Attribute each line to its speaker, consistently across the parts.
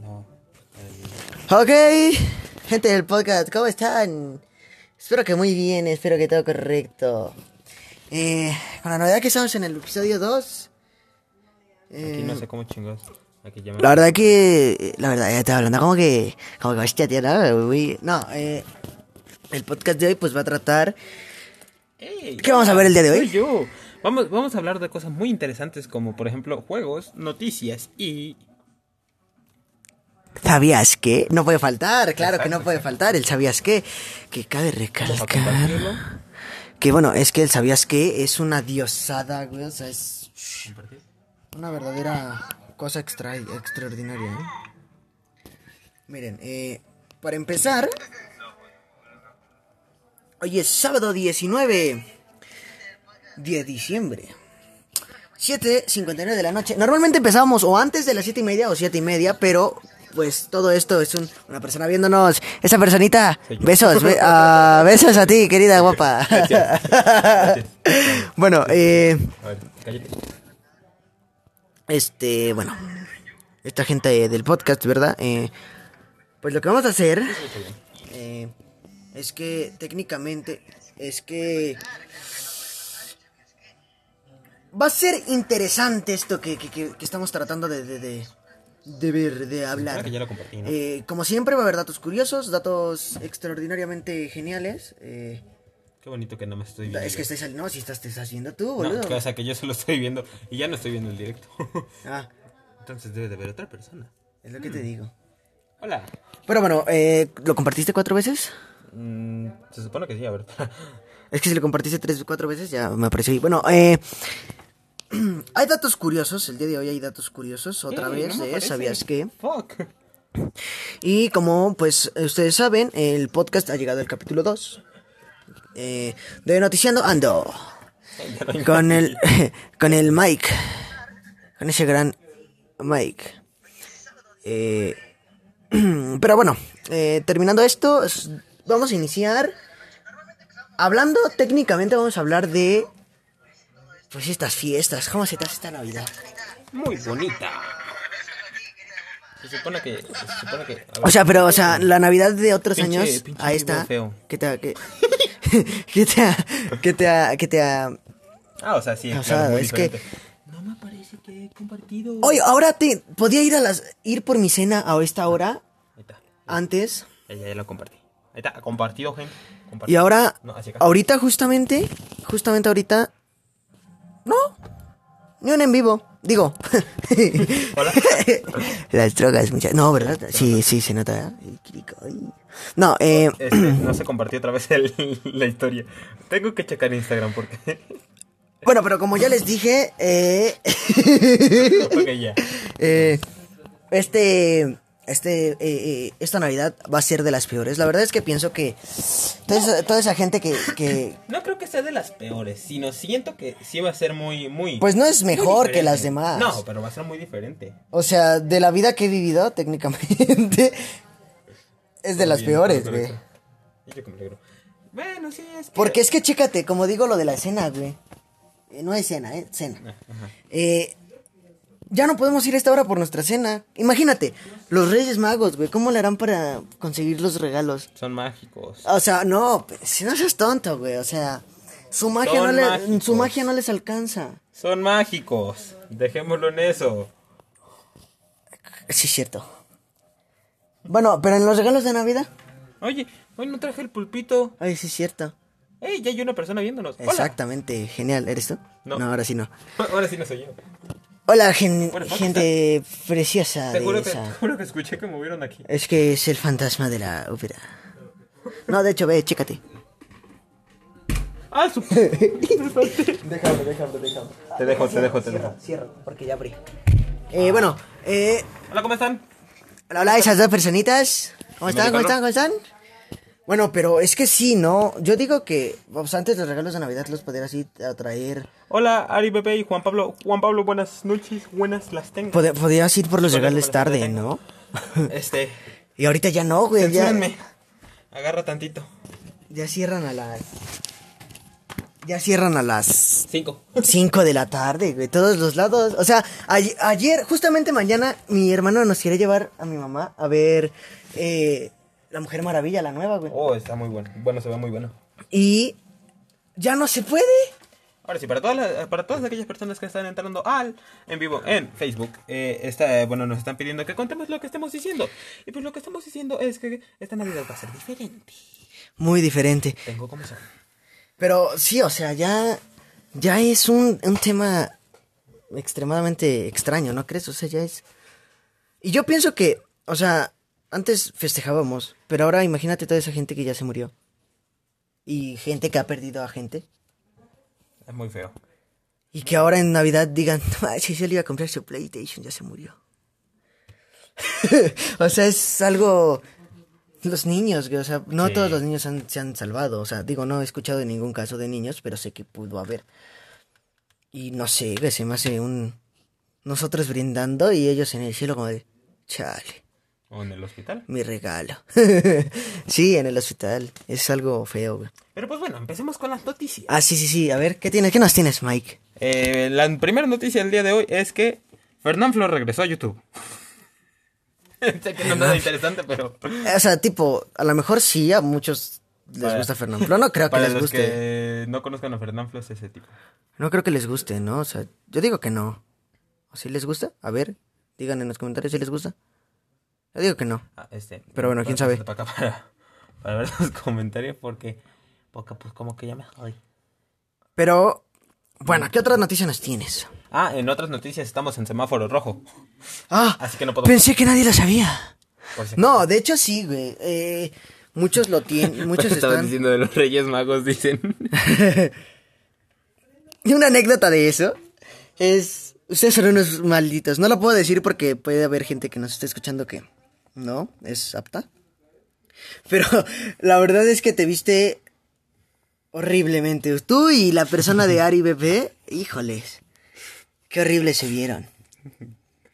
Speaker 1: No.
Speaker 2: Ok, gente del podcast, ¿cómo están? Espero que muy bien, espero que todo correcto. Eh, con la novedad que estamos en el episodio 2.
Speaker 1: Aquí no sé cómo chingos. Aquí ya me...
Speaker 2: La verdad que, la verdad, ya estaba hablando como que, como que hostia, tío, no, no, eh, el podcast de hoy pues va a tratar, ¿Qué vamos a ver el día de hoy?
Speaker 1: yo. Vamos, vamos a hablar de cosas muy interesantes como por ejemplo juegos, noticias y...
Speaker 2: ¿sabías qué? No puede faltar, claro que no puede faltar, el ¿sabías qué? Que cabe recalcar, que bueno, es que el ¿sabías qué? Es una diosada, güey, o sea, es una verdadera cosa extra, extraordinaria, ¿eh? Miren, eh, para empezar, hoy es sábado 19 de diciembre. 7.59 de la noche. Normalmente empezábamos o antes de las 7 y media o 7 y media, pero pues todo esto es un- una persona viéndonos. Esa personita, besos, be- ah, besos a ti, querida guapa.
Speaker 1: Gracias. Gracias.
Speaker 2: bueno, eh,
Speaker 1: A ver, cállate.
Speaker 2: este, bueno, esta gente del podcast, ¿verdad? Eh, pues lo que vamos a hacer eh, es que técnicamente es que va a ser interesante esto que, que- que- que estamos tratando de, de, de, de ver, de hablar.
Speaker 1: Que ya lo compartí, ¿no?
Speaker 2: Eh, como siempre va a haber datos curiosos, datos extraordinariamente geniales. eh,
Speaker 1: Qué bonito que no me estoy viendo.
Speaker 2: es que al- no, si estás, te estás viendo tú,
Speaker 1: No,
Speaker 2: boludo.
Speaker 1: que, o sea que yo solo estoy viendo y ya no estoy viendo el directo.
Speaker 2: Ah,
Speaker 1: Entonces debe de haber otra persona.
Speaker 2: es lo que te digo.
Speaker 1: Hola.
Speaker 2: Pero bueno, eh, ¿lo compartiste cuatro veces?
Speaker 1: Mm, se supone que sí, a ver.
Speaker 2: Es que si lo compartiste tres o cuatro veces ya me apareció ahí. Bueno, eh, hay datos curiosos. El día de hoy hay datos curiosos. Otra vez,
Speaker 1: no
Speaker 2: eh. ¿sabías qué?
Speaker 1: Fuck.
Speaker 2: Y como pues ustedes saben, el podcast ha llegado al capítulo 2. Eh, de Noticiando Ando. Con el, con el Mike. Con ese gran Mike. Eh, pero bueno, eh, terminando esto, vamos a iniciar. Hablando técnicamente, vamos a hablar de. Pues estas fiestas. ¿Cómo se te hace esta Navidad?
Speaker 1: Muy bonita. Se supone que. Se supone que.
Speaker 2: O sea, pero, o sea, la Navidad de otros
Speaker 1: Pinche-
Speaker 2: años
Speaker 1: pinche
Speaker 2: a esta.
Speaker 1: feo.
Speaker 2: Que te ha. Que, que te ha. Que te ha. Que te ha.
Speaker 1: Ah, o sea, sí.
Speaker 2: O
Speaker 1: claro,
Speaker 2: sea, es que-.
Speaker 1: No me parece que he compartido.
Speaker 2: Oye, ahora te. Podía ir a las. Ir por mi cena a esta hora.
Speaker 1: Ahí está.
Speaker 2: Antes.
Speaker 1: Ya, ya, ya lo compartí. Ahí está, compartido, gente.
Speaker 2: Y ahora,
Speaker 1: No,
Speaker 2: ahorita justamente, justamente ahorita, no, ni un en vivo, digo.
Speaker 1: Hola.
Speaker 2: Las drogas, muchachos. No, ¿verdad? Sí, sí, se nota. No, eh,
Speaker 1: Este, no se compartió otra vez el- la historia. Tengo que checar Instagram porque.
Speaker 2: bueno, pero como ya les dije, eh,
Speaker 1: ya.
Speaker 2: eh, este, este, eh, eh, esta Navidad va a ser de las peores. La verdad es que pienso que toda esa, toda esa gente que, que,
Speaker 1: No creo que sea de las peores, sino siento que sí va a ser muy, muy.
Speaker 2: pues no es mejor que las demás.
Speaker 1: No, pero va a ser muy diferente.
Speaker 2: O sea, de la vida que he vivido, técnicamente, es de las
Speaker 1: Bien,
Speaker 2: peores, güey.
Speaker 1: yo que me alegro. Bueno, sí, es que.
Speaker 2: Porque es que chécate, como digo lo de la cena, güey. Eh, no es cena, eh, cena.
Speaker 1: Ajá.
Speaker 2: Eh, ya no podemos ir a esta hora por nuestra cena. Imagínate, los Reyes Magos, güey, ¿cómo le harán para conseguir los regalos?
Speaker 1: Son mágicos.
Speaker 2: O sea, no, pues, si no seas tonto, güey, o sea, su magia,
Speaker 1: Son
Speaker 2: no le, su magia no les alcanza.
Speaker 1: Son mágicos. Dejémoslo en eso.
Speaker 2: Sí, es cierto. Bueno, pero en los regalos de Navidad,
Speaker 1: Oye, hoy no traje el pulpito.
Speaker 2: ay, sí es cierto.
Speaker 1: ¡Ey! Ya hay una persona viéndonos. Hola.
Speaker 2: Exactamente, genial. ¿Eres tú?
Speaker 1: No.
Speaker 2: ahora sí no.
Speaker 1: Ahora sí no soy yo.
Speaker 2: Hola, gen-
Speaker 1: Bueno, ¿dónde
Speaker 2: gente preciosa
Speaker 1: Te
Speaker 2: de
Speaker 1: juro, que,
Speaker 2: esa.
Speaker 1: te juro que escuché que movieron aquí.
Speaker 2: Es que es el fantasma de la ópera. No, de hecho, ve, chécate.
Speaker 1: ¡Ah, su...
Speaker 2: Déjalo, déjalo, déjalo.
Speaker 1: Te dejo, te dejo, te dejo.
Speaker 2: Cierra, porque ya abrí. Eh, bueno, eh,
Speaker 1: Hola, ¿cómo están?
Speaker 2: hola, hola, esas dos personitas. ¿Cómo están? ¿Cómo están? ¿Cómo están? Bueno, pero es que sí, ¿no? Yo digo que pues, antes los regalos de Navidad los podrías ir a traer.
Speaker 1: Hola, Ari Bebé y Juan Pablo. Juan Pablo, buenas noches. Buenas las tengo.
Speaker 2: Pod- podrías ir por los regalos tarde. ¿no?
Speaker 1: Este,
Speaker 2: Y ahorita ya no, güey. Ya.
Speaker 1: Agarra tantito.
Speaker 2: ya cierran a las. ya cierran a las
Speaker 1: Cinco.
Speaker 2: 5 de la tarde, güey, todos los lados. O sea, ay- ayer, justamente mañana, mi hermano nos quiere llevar a mi mamá a ver eh, La Mujer Maravilla, la nueva, güey.
Speaker 1: Oh, está muy bueno. Bueno, se ve muy bueno.
Speaker 2: Y ya no se puede.
Speaker 1: Ahora sí, para todas, las- para todas aquellas personas que están entrando al en vivo en Facebook, eh, está, bueno, nos están pidiendo que contemos lo que estemos diciendo. Y pues lo que estamos diciendo es que esta Navidad va a ser diferente.
Speaker 2: Muy diferente.
Speaker 1: Tengo como son.
Speaker 2: Pero sí, o sea, ya, ya es un, un tema extremadamente extraño, ¿no crees? O sea, ya es... Y yo pienso que, o sea, antes festejábamos, pero ahora imagínate toda esa gente que ya se murió. Y gente que ha perdido a gente.
Speaker 1: Es muy feo.
Speaker 2: Y que ahora en Navidad digan, no, si se le iba a comprar su PlayStation, ya se murió. o sea, es algo... Los niños, o sea, no
Speaker 1: Sí.
Speaker 2: todos los niños han- se han salvado. O sea, digo, no he escuchado de ningún caso de niños, pero sé que pudo haber. Y no sé, se me hace un... Nosotros brindando y ellos en el cielo como de... Chale,
Speaker 1: O en el hospital.
Speaker 2: mi regalo. sí, en el hospital. Es algo feo, güey.
Speaker 1: Pero pues bueno, empecemos con las noticias.
Speaker 2: Ah, sí, sí, sí. A ver, ¿qué tienes? ¿Qué nos tienes, Mike?
Speaker 1: Eh, la primera noticia del día de hoy es que Fernán Flo regresó a YouTube. sé que no es nada interesante, pero...
Speaker 2: O sea, tipo, a lo mejor sí, a muchos les
Speaker 1: Para-
Speaker 2: gusta Fernando. Pero no creo que les
Speaker 1: los
Speaker 2: guste.
Speaker 1: que no conozcan a Fernán Flo es ese tipo.
Speaker 2: No creo que les guste, ¿no? O sea, yo digo que no. ¿O si les gusta? A ver, digan en los comentarios si les gusta. Yo digo que no.
Speaker 1: Ah, este.
Speaker 2: Pero bueno, quién sabe.
Speaker 1: Para, acá para, para ver los comentarios porque, porque pues como que ya me jodí.
Speaker 2: Pero, bueno, ¿qué otra noticia nos tienes?
Speaker 1: Ah, en otras noticias estamos en semáforo rojo.
Speaker 2: Ah,
Speaker 1: Así que no podemos...
Speaker 2: pensé que nadie lo sabía.
Speaker 1: si-
Speaker 2: No, de hecho sí, güey. Eh, muchos lo tienen, muchos
Speaker 1: Pues
Speaker 2: están...
Speaker 1: diciendo de los Reyes Magos, dicen.
Speaker 2: Y una anécdota de eso es... Ustedes son unos malditos. No lo puedo decir porque puede haber gente que nos esté escuchando que no es apta. Pero la verdad es que te viste horriblemente. Tú y la persona de Ari Bebé, híjoles. Qué horribles se vieron.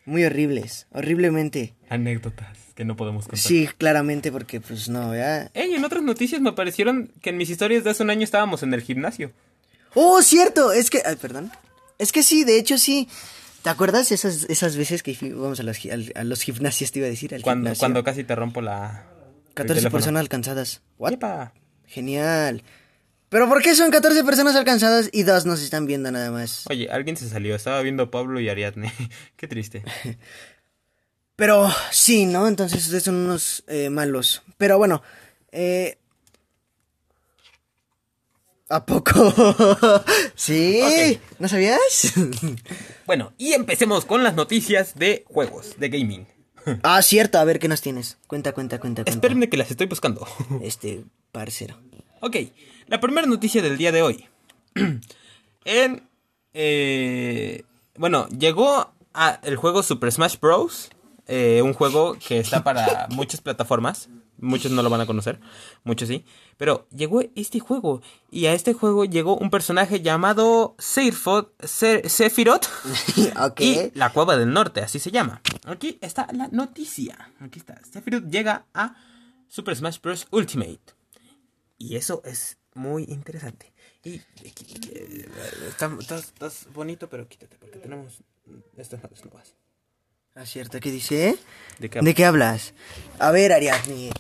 Speaker 2: Muy horribles. Horriblemente.
Speaker 1: Anécdotas que no podemos contar.
Speaker 2: Sí, claramente porque pues no, ¿verdad?
Speaker 1: Ey, en otras noticias me parecieron que en mis historias de hace un año estábamos en el gimnasio.
Speaker 2: Oh, cierto. Es que... Ay, perdón. Es que sí, de hecho sí. ¿Te acuerdas esas, esas veces que íbamos a los, a los gimnasios, te iba a decir? Al
Speaker 1: Cuando,
Speaker 2: gimnasio?
Speaker 1: cuando casi te rompo la... el
Speaker 2: 14
Speaker 1: teléfono.
Speaker 2: personas alcanzadas. ¿What?
Speaker 1: Yepa.
Speaker 2: Genial. Pero ¿por qué son 14 personas alcanzadas y dos nos están viendo nada más?
Speaker 1: Oye, alguien se salió. Estaba viendo Pablo y Ariadne. Qué triste.
Speaker 2: Pero sí, ¿no? Entonces ustedes son unos eh, malos. Pero bueno, eh... ¿A poco? ¿Sí? ¿No sabías?
Speaker 1: Bueno, y empecemos con las noticias de juegos, de gaming.
Speaker 2: ah, cierto. A ver, ¿qué nos tienes? Cuenta, cuenta, cuenta, cuenta.
Speaker 1: Espérenme que las estoy buscando.
Speaker 2: Este, parcero.
Speaker 1: ok, la primera noticia del día de hoy. en... eh, bueno, llegó a el juego Super Smash Bros. eh, un juego que está para muchas plataformas. Muchos no lo van a conocer, muchos sí. Pero llegó este juego. Y a este juego llegó un personaje llamado Sephiroth. Se- Sephiroth.
Speaker 2: ok.
Speaker 1: Y la Cueva del Norte, así se llama. Aquí está la noticia. Aquí está. Sephiroth llega a Super Smash Bros. Ultimate. Y eso es muy interesante. Y eh, está- estás, estás bonito, pero quítate porque tenemos estas notas nuevas.
Speaker 2: Ah, cierto. ¿Qué dice?
Speaker 1: ¿De qué
Speaker 2: ¿De qué hablas? A ver, Ariadne.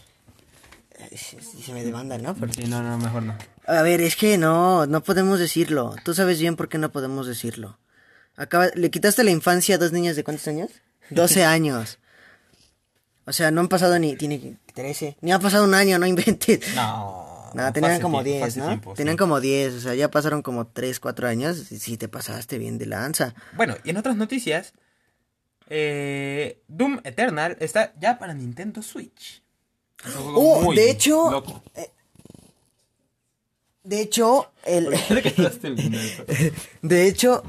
Speaker 2: Si se me demandan, ¿no? Por-
Speaker 1: Sí, no, no, mejor no.
Speaker 2: A ver, es que no, no podemos decirlo. Tú sabes bien por qué no podemos decirlo. Acaba, ¿Le quitaste la infancia a dos niñas de cuántos años? 12 años. O sea, no han pasado ni, tiene 13, ni ha pasado un año, no inventes.
Speaker 1: No.
Speaker 2: No, tenían como
Speaker 1: tiempo, fue
Speaker 2: 10,
Speaker 1: hace
Speaker 2: ¿no?
Speaker 1: tiempo,
Speaker 2: tenían
Speaker 1: sí.
Speaker 2: como 10, o sea, ya pasaron como 3, 4 años y sí te pasaste bien de lanza.
Speaker 1: Bueno, y en otras noticias, eh, Doom Eternal está ya para Nintendo Switch.
Speaker 2: Oh, de hecho,
Speaker 1: loco.
Speaker 2: De hecho, el... De hecho,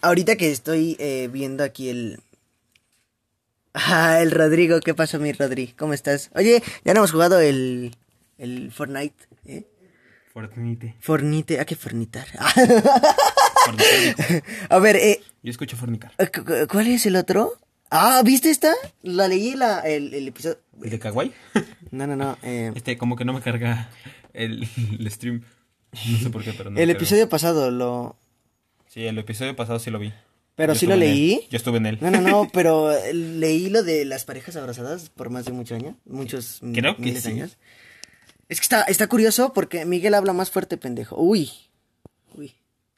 Speaker 2: ahorita que estoy eh, viendo aquí el... Ah, el Rodrigo, ¿qué pasó mi Rodri? ¿Cómo estás? Oye, ya no hemos jugado el... El Fortnite, ¿eh?
Speaker 1: Fortnite.
Speaker 2: Fornite, ¿a qué fornitar?
Speaker 1: Fortnite.
Speaker 2: A ver, eh,
Speaker 1: Yo escucho fornicar.
Speaker 2: cu- ¿cuál es el otro? Ah, ¿viste esta? La leí la, el, el episodio...
Speaker 1: ¿El de Kawaii?
Speaker 2: No, no, no, eh...
Speaker 1: Este, como que no me carga el, el stream. No sé por qué, pero no.
Speaker 2: el episodio pasado lo...
Speaker 1: Sí, el episodio pasado sí lo vi.
Speaker 2: Pero
Speaker 1: Yo
Speaker 2: sí lo leí.
Speaker 1: Yo estuve en él.
Speaker 2: No, no, no, pero leí lo de las parejas abrazadas por más de muchos años. Muchos
Speaker 1: Creo que
Speaker 2: miles de
Speaker 1: sí.
Speaker 2: años. Es que está, está curioso porque Miguel habla más fuerte, pendejo. Uy.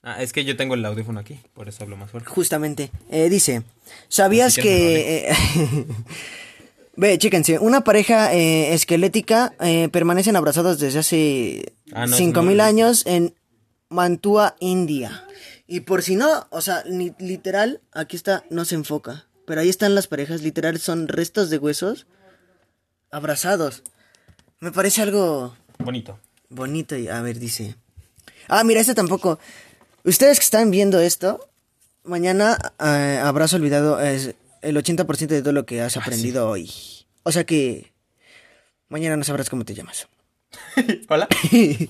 Speaker 1: Ah, es que yo tengo el audífono aquí, por eso hablo más fuerte.
Speaker 2: Justamente. Eh, dice, ¿sabías
Speaker 1: que
Speaker 2: que... eh, Ve, chéquense, una pareja eh, esquelética permanecen abrazados desde hace
Speaker 1: Ah, no,
Speaker 2: cinco
Speaker 1: eso no
Speaker 2: mil
Speaker 1: lo he visto.
Speaker 2: años en Mantua, India. Y por si no, o sea, ni- literal, aquí está, no se enfoca. Pero ahí están las parejas, literal, son restos de huesos abrazados. Me parece algo
Speaker 1: Bonito.
Speaker 2: bonito y a ver, dice. Ah, mira, este tampoco. Ustedes que están viendo esto, mañana eh, habrás olvidado eh, el 80% de todo lo que
Speaker 1: Ah,
Speaker 2: has aprendido hoy. O sea que mañana no sabrás cómo te llamas.
Speaker 1: Hola.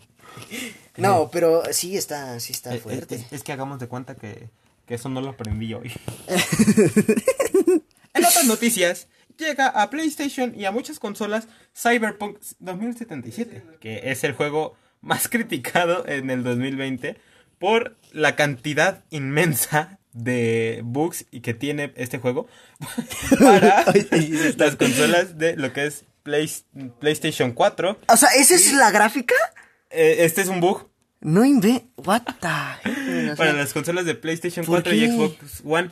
Speaker 2: No, pero sí está, sí está
Speaker 1: Eh,
Speaker 2: fuerte.
Speaker 1: Es, es que hagamos de cuenta que, que eso no lo aprendí hoy. en otras noticias, llega a PlayStation y a muchas consolas Cyberpunk 2077, que es el juego más criticado en el 2020 por la cantidad inmensa de bugs y que tiene este juego para las consolas de lo que es Play- PlayStation 4.
Speaker 2: O sea, ¿esa es la gráfica?
Speaker 1: Eh, este es un bug
Speaker 2: No inve... What the
Speaker 1: para las consolas de PlayStation
Speaker 2: ¿por
Speaker 1: 4 y? Xbox One.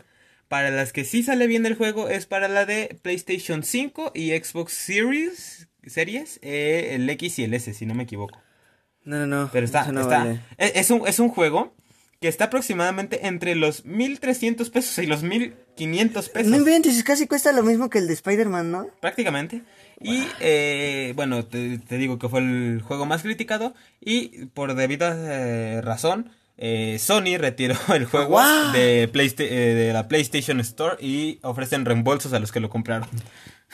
Speaker 1: Para las que sí sale bien el juego es para la de PlayStation 5 y Xbox Series, series, eh, el X y el S, si no me equivoco.
Speaker 2: No, no, no.
Speaker 1: Pero está,
Speaker 2: no
Speaker 1: está.
Speaker 2: vale.
Speaker 1: Es, es un, es un juego que está aproximadamente entre los 1300 pesos y los 1500 pesos.
Speaker 2: No inventes, casi cuesta lo mismo que el de Spider-Man, ¿no?
Speaker 1: prácticamente. Y eh, bueno, te, te digo que fue el juego más criticado. Y por debida eh, razón, eh, Sony retiró el juego de, Playsta- eh, de la PlayStation Store y ofrecen reembolsos a los que lo compraron.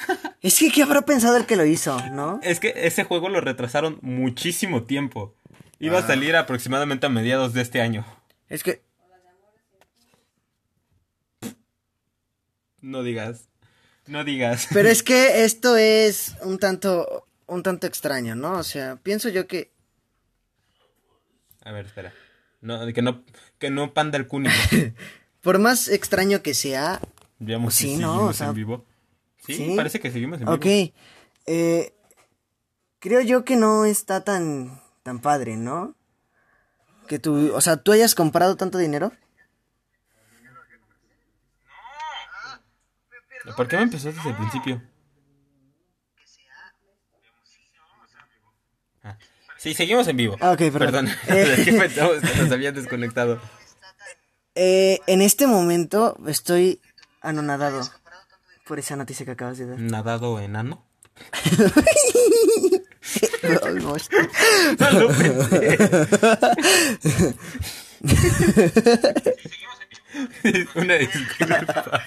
Speaker 2: Es que, ¿qué habrá pensado el que lo hizo, no?
Speaker 1: Es que ese juego lo retrasaron muchísimo tiempo. Iba
Speaker 2: Ah.
Speaker 1: a salir aproximadamente a mediados de este año.
Speaker 2: Es que,
Speaker 1: No digas. No digas.
Speaker 2: pero es que esto es un tanto, un tanto extraño, ¿no? O sea, pienso yo que,
Speaker 1: A ver, espera. No, que no, que no panda el cúnico.
Speaker 2: por más extraño que sea,
Speaker 1: Veamos
Speaker 2: Sí,
Speaker 1: si
Speaker 2: no,
Speaker 1: seguimos
Speaker 2: o sea,
Speaker 1: en vivo. Sí,
Speaker 2: sí.
Speaker 1: parece que seguimos en vivo.
Speaker 2: ok, eh, creo yo que no está tan, tan padre, ¿no? Que tú, o sea, tú hayas comprado tanto dinero.
Speaker 1: ¿Por qué me empezó desde el principio? Ah, Sí, seguimos en vivo.
Speaker 2: Ah, ok, perdón.
Speaker 1: Perdón.
Speaker 2: Eh.
Speaker 1: Pensamos que nos habían desconectado.
Speaker 2: Eh, en este momento estoy anonadado por esa noticia que acabas de dar.
Speaker 1: ¿Nadado enano? No pensé. Una disculpa.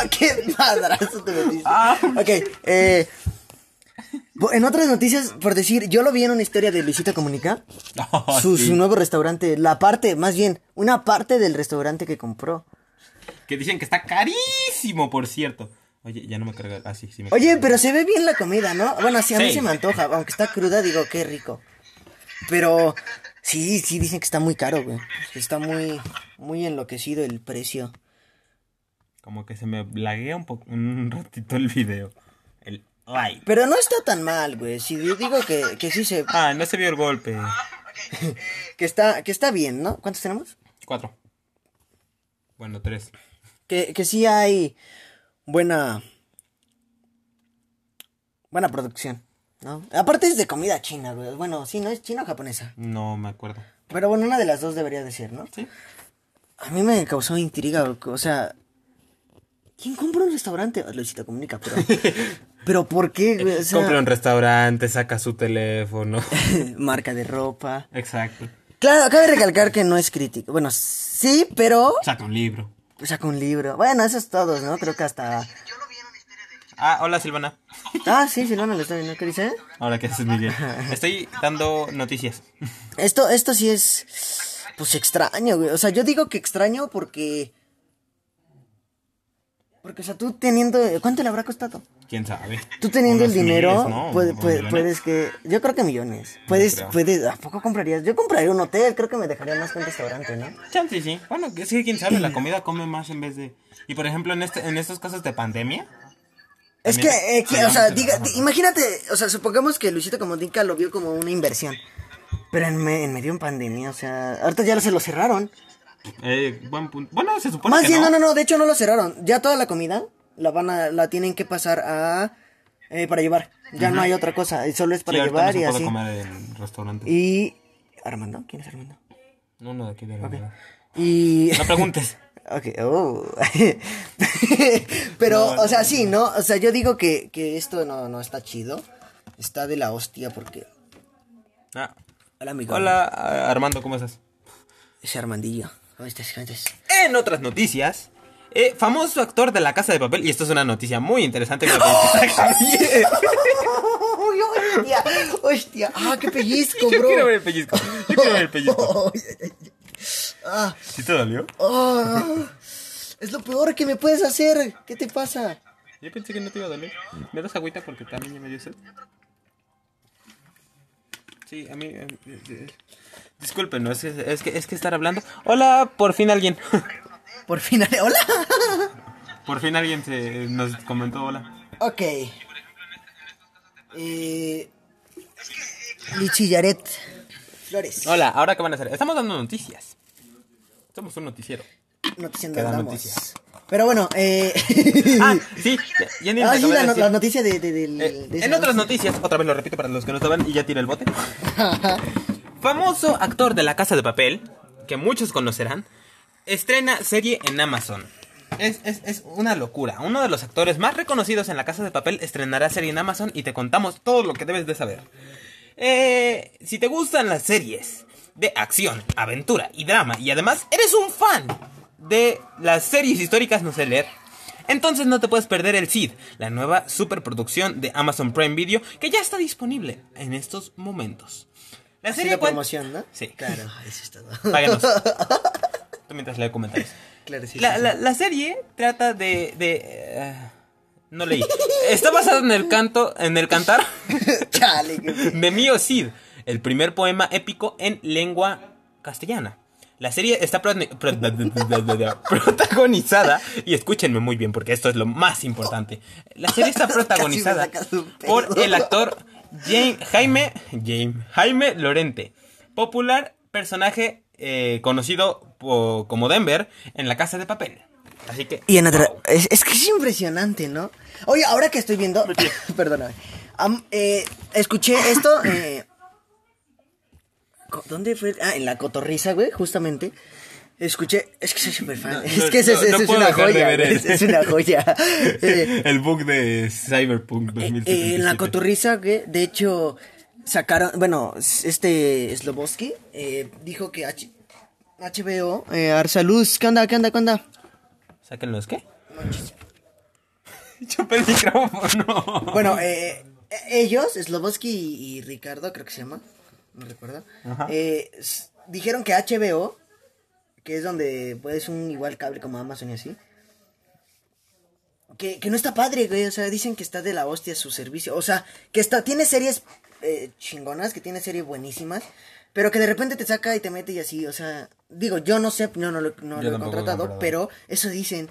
Speaker 2: ¡Qué madrazo te metiste! Ok, eh, en otras noticias, por decir, yo lo vi en una historia de Luisito Comunica.
Speaker 1: Oh,
Speaker 2: su,
Speaker 1: sí.
Speaker 2: su nuevo restaurante, la parte, más bien, una parte del restaurante que compró.
Speaker 1: Que dicen que está carísimo, por cierto. Oye, ya no me carga. Ah, sí, sí me
Speaker 2: Oye, pero se ve bien la comida, ¿no? Bueno, sí, a mí
Speaker 1: Sí.
Speaker 2: se me antoja, aunque está cruda, digo, qué rico. Pero sí, sí dicen que está muy caro, güey. Está muy, muy enloquecido el precio.
Speaker 1: Como que se me laguea un, poco un ratito el video. El like.
Speaker 2: Pero no está tan mal, güey. Si yo digo que, que sí se,
Speaker 1: Ah, no se vio el golpe.
Speaker 2: que está, que está bien, ¿no? ¿Cuántos tenemos?
Speaker 1: Cuatro. Bueno, tres.
Speaker 2: Que, que sí hay buena, buena producción, ¿no? Aparte es de comida china, güey. Bueno, sí, ¿no? ¿Es china o japonesa?
Speaker 1: No me acuerdo.
Speaker 2: Pero bueno, una de las dos debería de ser, ¿no?
Speaker 1: Sí.
Speaker 2: A mí me causó intriga, o sea... ¿Quién compra un restaurante? Ah, Luisito Comunica, pero... ¿Pero por qué? O sea,
Speaker 1: Compra un restaurante, saca su teléfono.
Speaker 2: marca de ropa...
Speaker 1: Exacto.
Speaker 2: Claro, cabe recalcar que no es crítico. Bueno, sí, pero...
Speaker 1: Saca un libro.
Speaker 2: Saca un libro. Bueno, eso es todos, ¿no? Creo que hasta...
Speaker 1: Ah, hola Silvana.
Speaker 2: Ah, sí, Silvana lo está viendo. ¿Qué dice?
Speaker 1: Ahora que haces Miguel. Estoy dando noticias.
Speaker 2: Esto, esto sí es, pues extraño, güey. O sea, yo digo que extraño porque, Porque, o sea, tú teniendo... ¿Cuánto le habrá costado?
Speaker 1: ¿Quién sabe?
Speaker 2: Tú teniendo el dinero,
Speaker 1: miles, ¿no?
Speaker 2: puede- puede- puedes que... Yo creo que millones. Puedes, puedes... ¿A poco comprarías? Yo compraría un hotel, creo que me dejaría más que un restaurante, ¿no?
Speaker 1: Chance, sí. Bueno, que sí, quién sabe, la comida come más en vez de... Y por ejemplo, en este, en estos casos de pandemia...
Speaker 2: Es que, eh, que, o sea, diga, imagínate, o sea, supongamos que Luisito Comunica lo vio como una inversión. Pero en, me- en medio en pandemia, o sea, ahorita ya se lo cerraron.
Speaker 1: Eh, buen punto. Bueno, se supone
Speaker 2: Más
Speaker 1: que
Speaker 2: bien, no,
Speaker 1: no.
Speaker 2: no, no, de hecho no lo cerraron. Ya toda la comida la van a, la tienen que pasar a, eh, para llevar. Ya no hay otra cosa, solo es para
Speaker 1: Sí,
Speaker 2: llevar
Speaker 1: no
Speaker 2: y
Speaker 1: se puede
Speaker 2: así.
Speaker 1: comer en restaurantes.
Speaker 2: Y, Armando, ¿quién es Armando?
Speaker 1: No, no, de aquí de verdad.
Speaker 2: Y...
Speaker 1: No preguntes.
Speaker 2: Ok, oh. Pero, o sea, sí, ¿no? O sea, yo digo que, que esto no, no está chido. Está de la hostia porque...
Speaker 1: Ah.
Speaker 2: Hola, amigo.
Speaker 1: Hola, Armando, ¿cómo estás?
Speaker 2: Ese Armandillo.
Speaker 1: En otras noticias, eh, famoso actor de La Casa de Papel, y esto es una noticia muy interesante. que.
Speaker 2: ¡Uy, hostia! ¡Hostia! ¡Ah, qué pellizco,
Speaker 1: Yo
Speaker 2: bro!
Speaker 1: quiero ver el pellizco. Yo quiero ver el pellizco.
Speaker 2: ah,
Speaker 1: ¿Sí te dolió?
Speaker 2: ah, es lo peor que me puedes hacer. ¿Qué te pasa?
Speaker 1: Yo pensé que no te iba a doler. ¿Me das agüita porque también ya me dio sed? Sí, a mí... eh, eh, eh, Disculpen, no, es, que- es que, es que estar hablando... Hola, por fin alguien.
Speaker 2: Por fin, ¡hola!
Speaker 1: por fin alguien se nos comentó hola.
Speaker 2: Ok. Eh... Lichi Yaret Flores.
Speaker 1: Hola, ¿ahora qué van a hacer? Estamos dando noticias. Somos un noticiero.
Speaker 2: Noticiando
Speaker 1: Queda
Speaker 2: andamos.
Speaker 1: noticia.
Speaker 2: Pero bueno, eh...
Speaker 1: Ah, sí, ya, ya
Speaker 2: Ah, sí, la, no- noticia de,
Speaker 1: Eh,
Speaker 2: de
Speaker 1: en otras noticias, otra vez lo repito para los que no estaban y ya tira el bote. Famoso actor de La Casa de Papel, que muchos conocerán, estrena serie en Amazon. Es, es, es una locura. Uno de los actores más reconocidos en La Casa de Papel estrenará serie en Amazon y te contamos todo lo que debes de saber. Eh, si te gustan las series de acción, aventura y drama y además eres un fan de las series históricas no sé leer, entonces no te puedes perder el Cid, la nueva superproducción de Amazon Prime Video que ya está disponible en estos momentos. La serie cuen-
Speaker 2: promoción, ¿no?
Speaker 1: Sí.
Speaker 2: Claro, eso.
Speaker 1: Páganos. Tú mientras leo comentarios.
Speaker 2: Claro, sí,
Speaker 1: La,
Speaker 2: sí, sí.
Speaker 1: la- la serie trata de... de eh, no leí. Está basada en el canto, en el cantar
Speaker 2: Chale,
Speaker 1: de Mío Cid, el primer poema épico en lengua castellana. La serie está pro- pro- protagonizada, y escúchenme muy bien porque esto es lo más importante. La serie está protagonizada por el actor Jane- Jaime, Jaime, Jaime Lorente, popular personaje eh, conocido po- como Denver en La Casa de Papel. Así que...
Speaker 2: Y en otra... Es, es que es impresionante, ¿no? Oye, ahora que estoy viendo... Perdóname. Am- eh, escuché esto... Eh, ¿Dónde fue? Ah, en la cotorriza, güey, justamente. Escuché... Es que soy súper fan.
Speaker 1: No,
Speaker 2: es
Speaker 1: no,
Speaker 2: que es, es-
Speaker 1: no,
Speaker 2: una joya. Es, es una joya. Eh,
Speaker 1: el bug de Cyberpunk
Speaker 2: Eh,
Speaker 1: 2077.
Speaker 2: en la cotorriza, güey, de hecho, sacaron, bueno, este Sloboski eh, dijo que H- HBO, eh, Arsaluz, ¿qué onda, qué onda, qué onda?
Speaker 1: ¿Saquen los qué? Chupé el micrófono.
Speaker 2: Bueno, eh, eh, ellos, Sloboski y, y Ricardo, creo que se llama, no recuerdo, eh, dijeron que HBO, que es donde puedes un igual cable como Amazon y así, que, que no está padre, güey, o sea, dicen que está de la hostia su servicio, o sea, que está, tiene series eh, chingonas, que tiene series buenísimas, pero que de repente te saca y te mete y así, o sea, digo, yo no sé, no, no lo, no lo he
Speaker 1: lo
Speaker 2: contratado, pero eso dicen,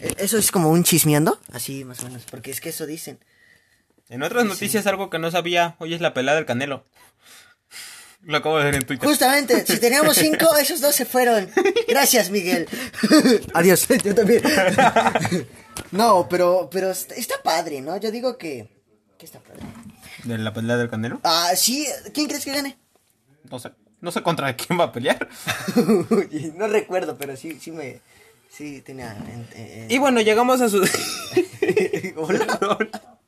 Speaker 2: Eh, eso es como un chismeando, así más o menos, porque es que eso dicen.
Speaker 1: En otras noticias, algo que no sabía, hoy es la pelada del canelo. Lo acabo de ver en Twitter.
Speaker 2: Justamente, si teníamos cinco, esos dos se fueron. Gracias, Miguel. Adiós, yo también. No, pero, pero está, padre, ¿no? Yo digo que, que está padre.
Speaker 1: ¿De la pelea del canelo?
Speaker 2: Ah, sí, ¿quién crees que gane?
Speaker 1: No sé. No sé contra quién va a pelear.
Speaker 2: no recuerdo, pero sí, sí me, sí tenía. en- en-
Speaker 1: Y bueno, llegamos a su...
Speaker 2: Hola.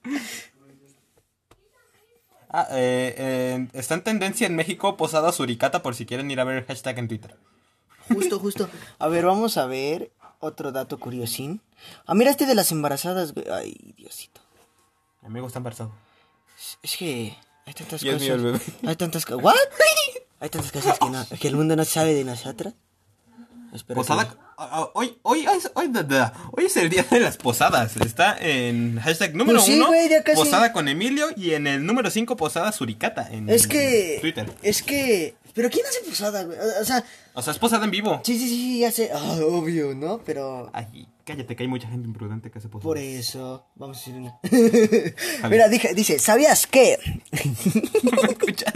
Speaker 1: Ah, eh, eh, está en tendencia en México Posada Suricata por si quieren ir a ver el hashtag en Twitter.
Speaker 2: Justo, justo. A ver, vamos a ver otro dato curiosín. Ah, mira este de las embarazadas, güey. Ay, Diosito.
Speaker 1: Mi amigo está embarazado.
Speaker 2: Es que hay tantas
Speaker 1: Y es
Speaker 2: cosas.
Speaker 1: mío el bebé.
Speaker 2: Hay tantas cosas. ¿What? Hay tantas cosas que, no, que el mundo no sabe de nosotros.
Speaker 1: Posada. ah, Hoy, hoy, hoy, hoy, es el día de las posadas. Está en hashtag número
Speaker 2: Pues sí,
Speaker 1: uno, posada con Emilio, y en el número 5, posada suricata. En
Speaker 2: Es que.
Speaker 1: Twitter.
Speaker 2: Es que. ¿Pero quién hace posada, güey? O sea,
Speaker 1: O sea, es posada en vivo.
Speaker 2: sí, sí, sí, ya sé. Ah, obvio, ¿no? Pero.
Speaker 1: Ay, cállate, que hay mucha gente imprudente que hace posada.
Speaker 2: Por eso. Vamos a decir una. Mira, dije, dice, ¿sabías?
Speaker 1: ¿Me escuchas?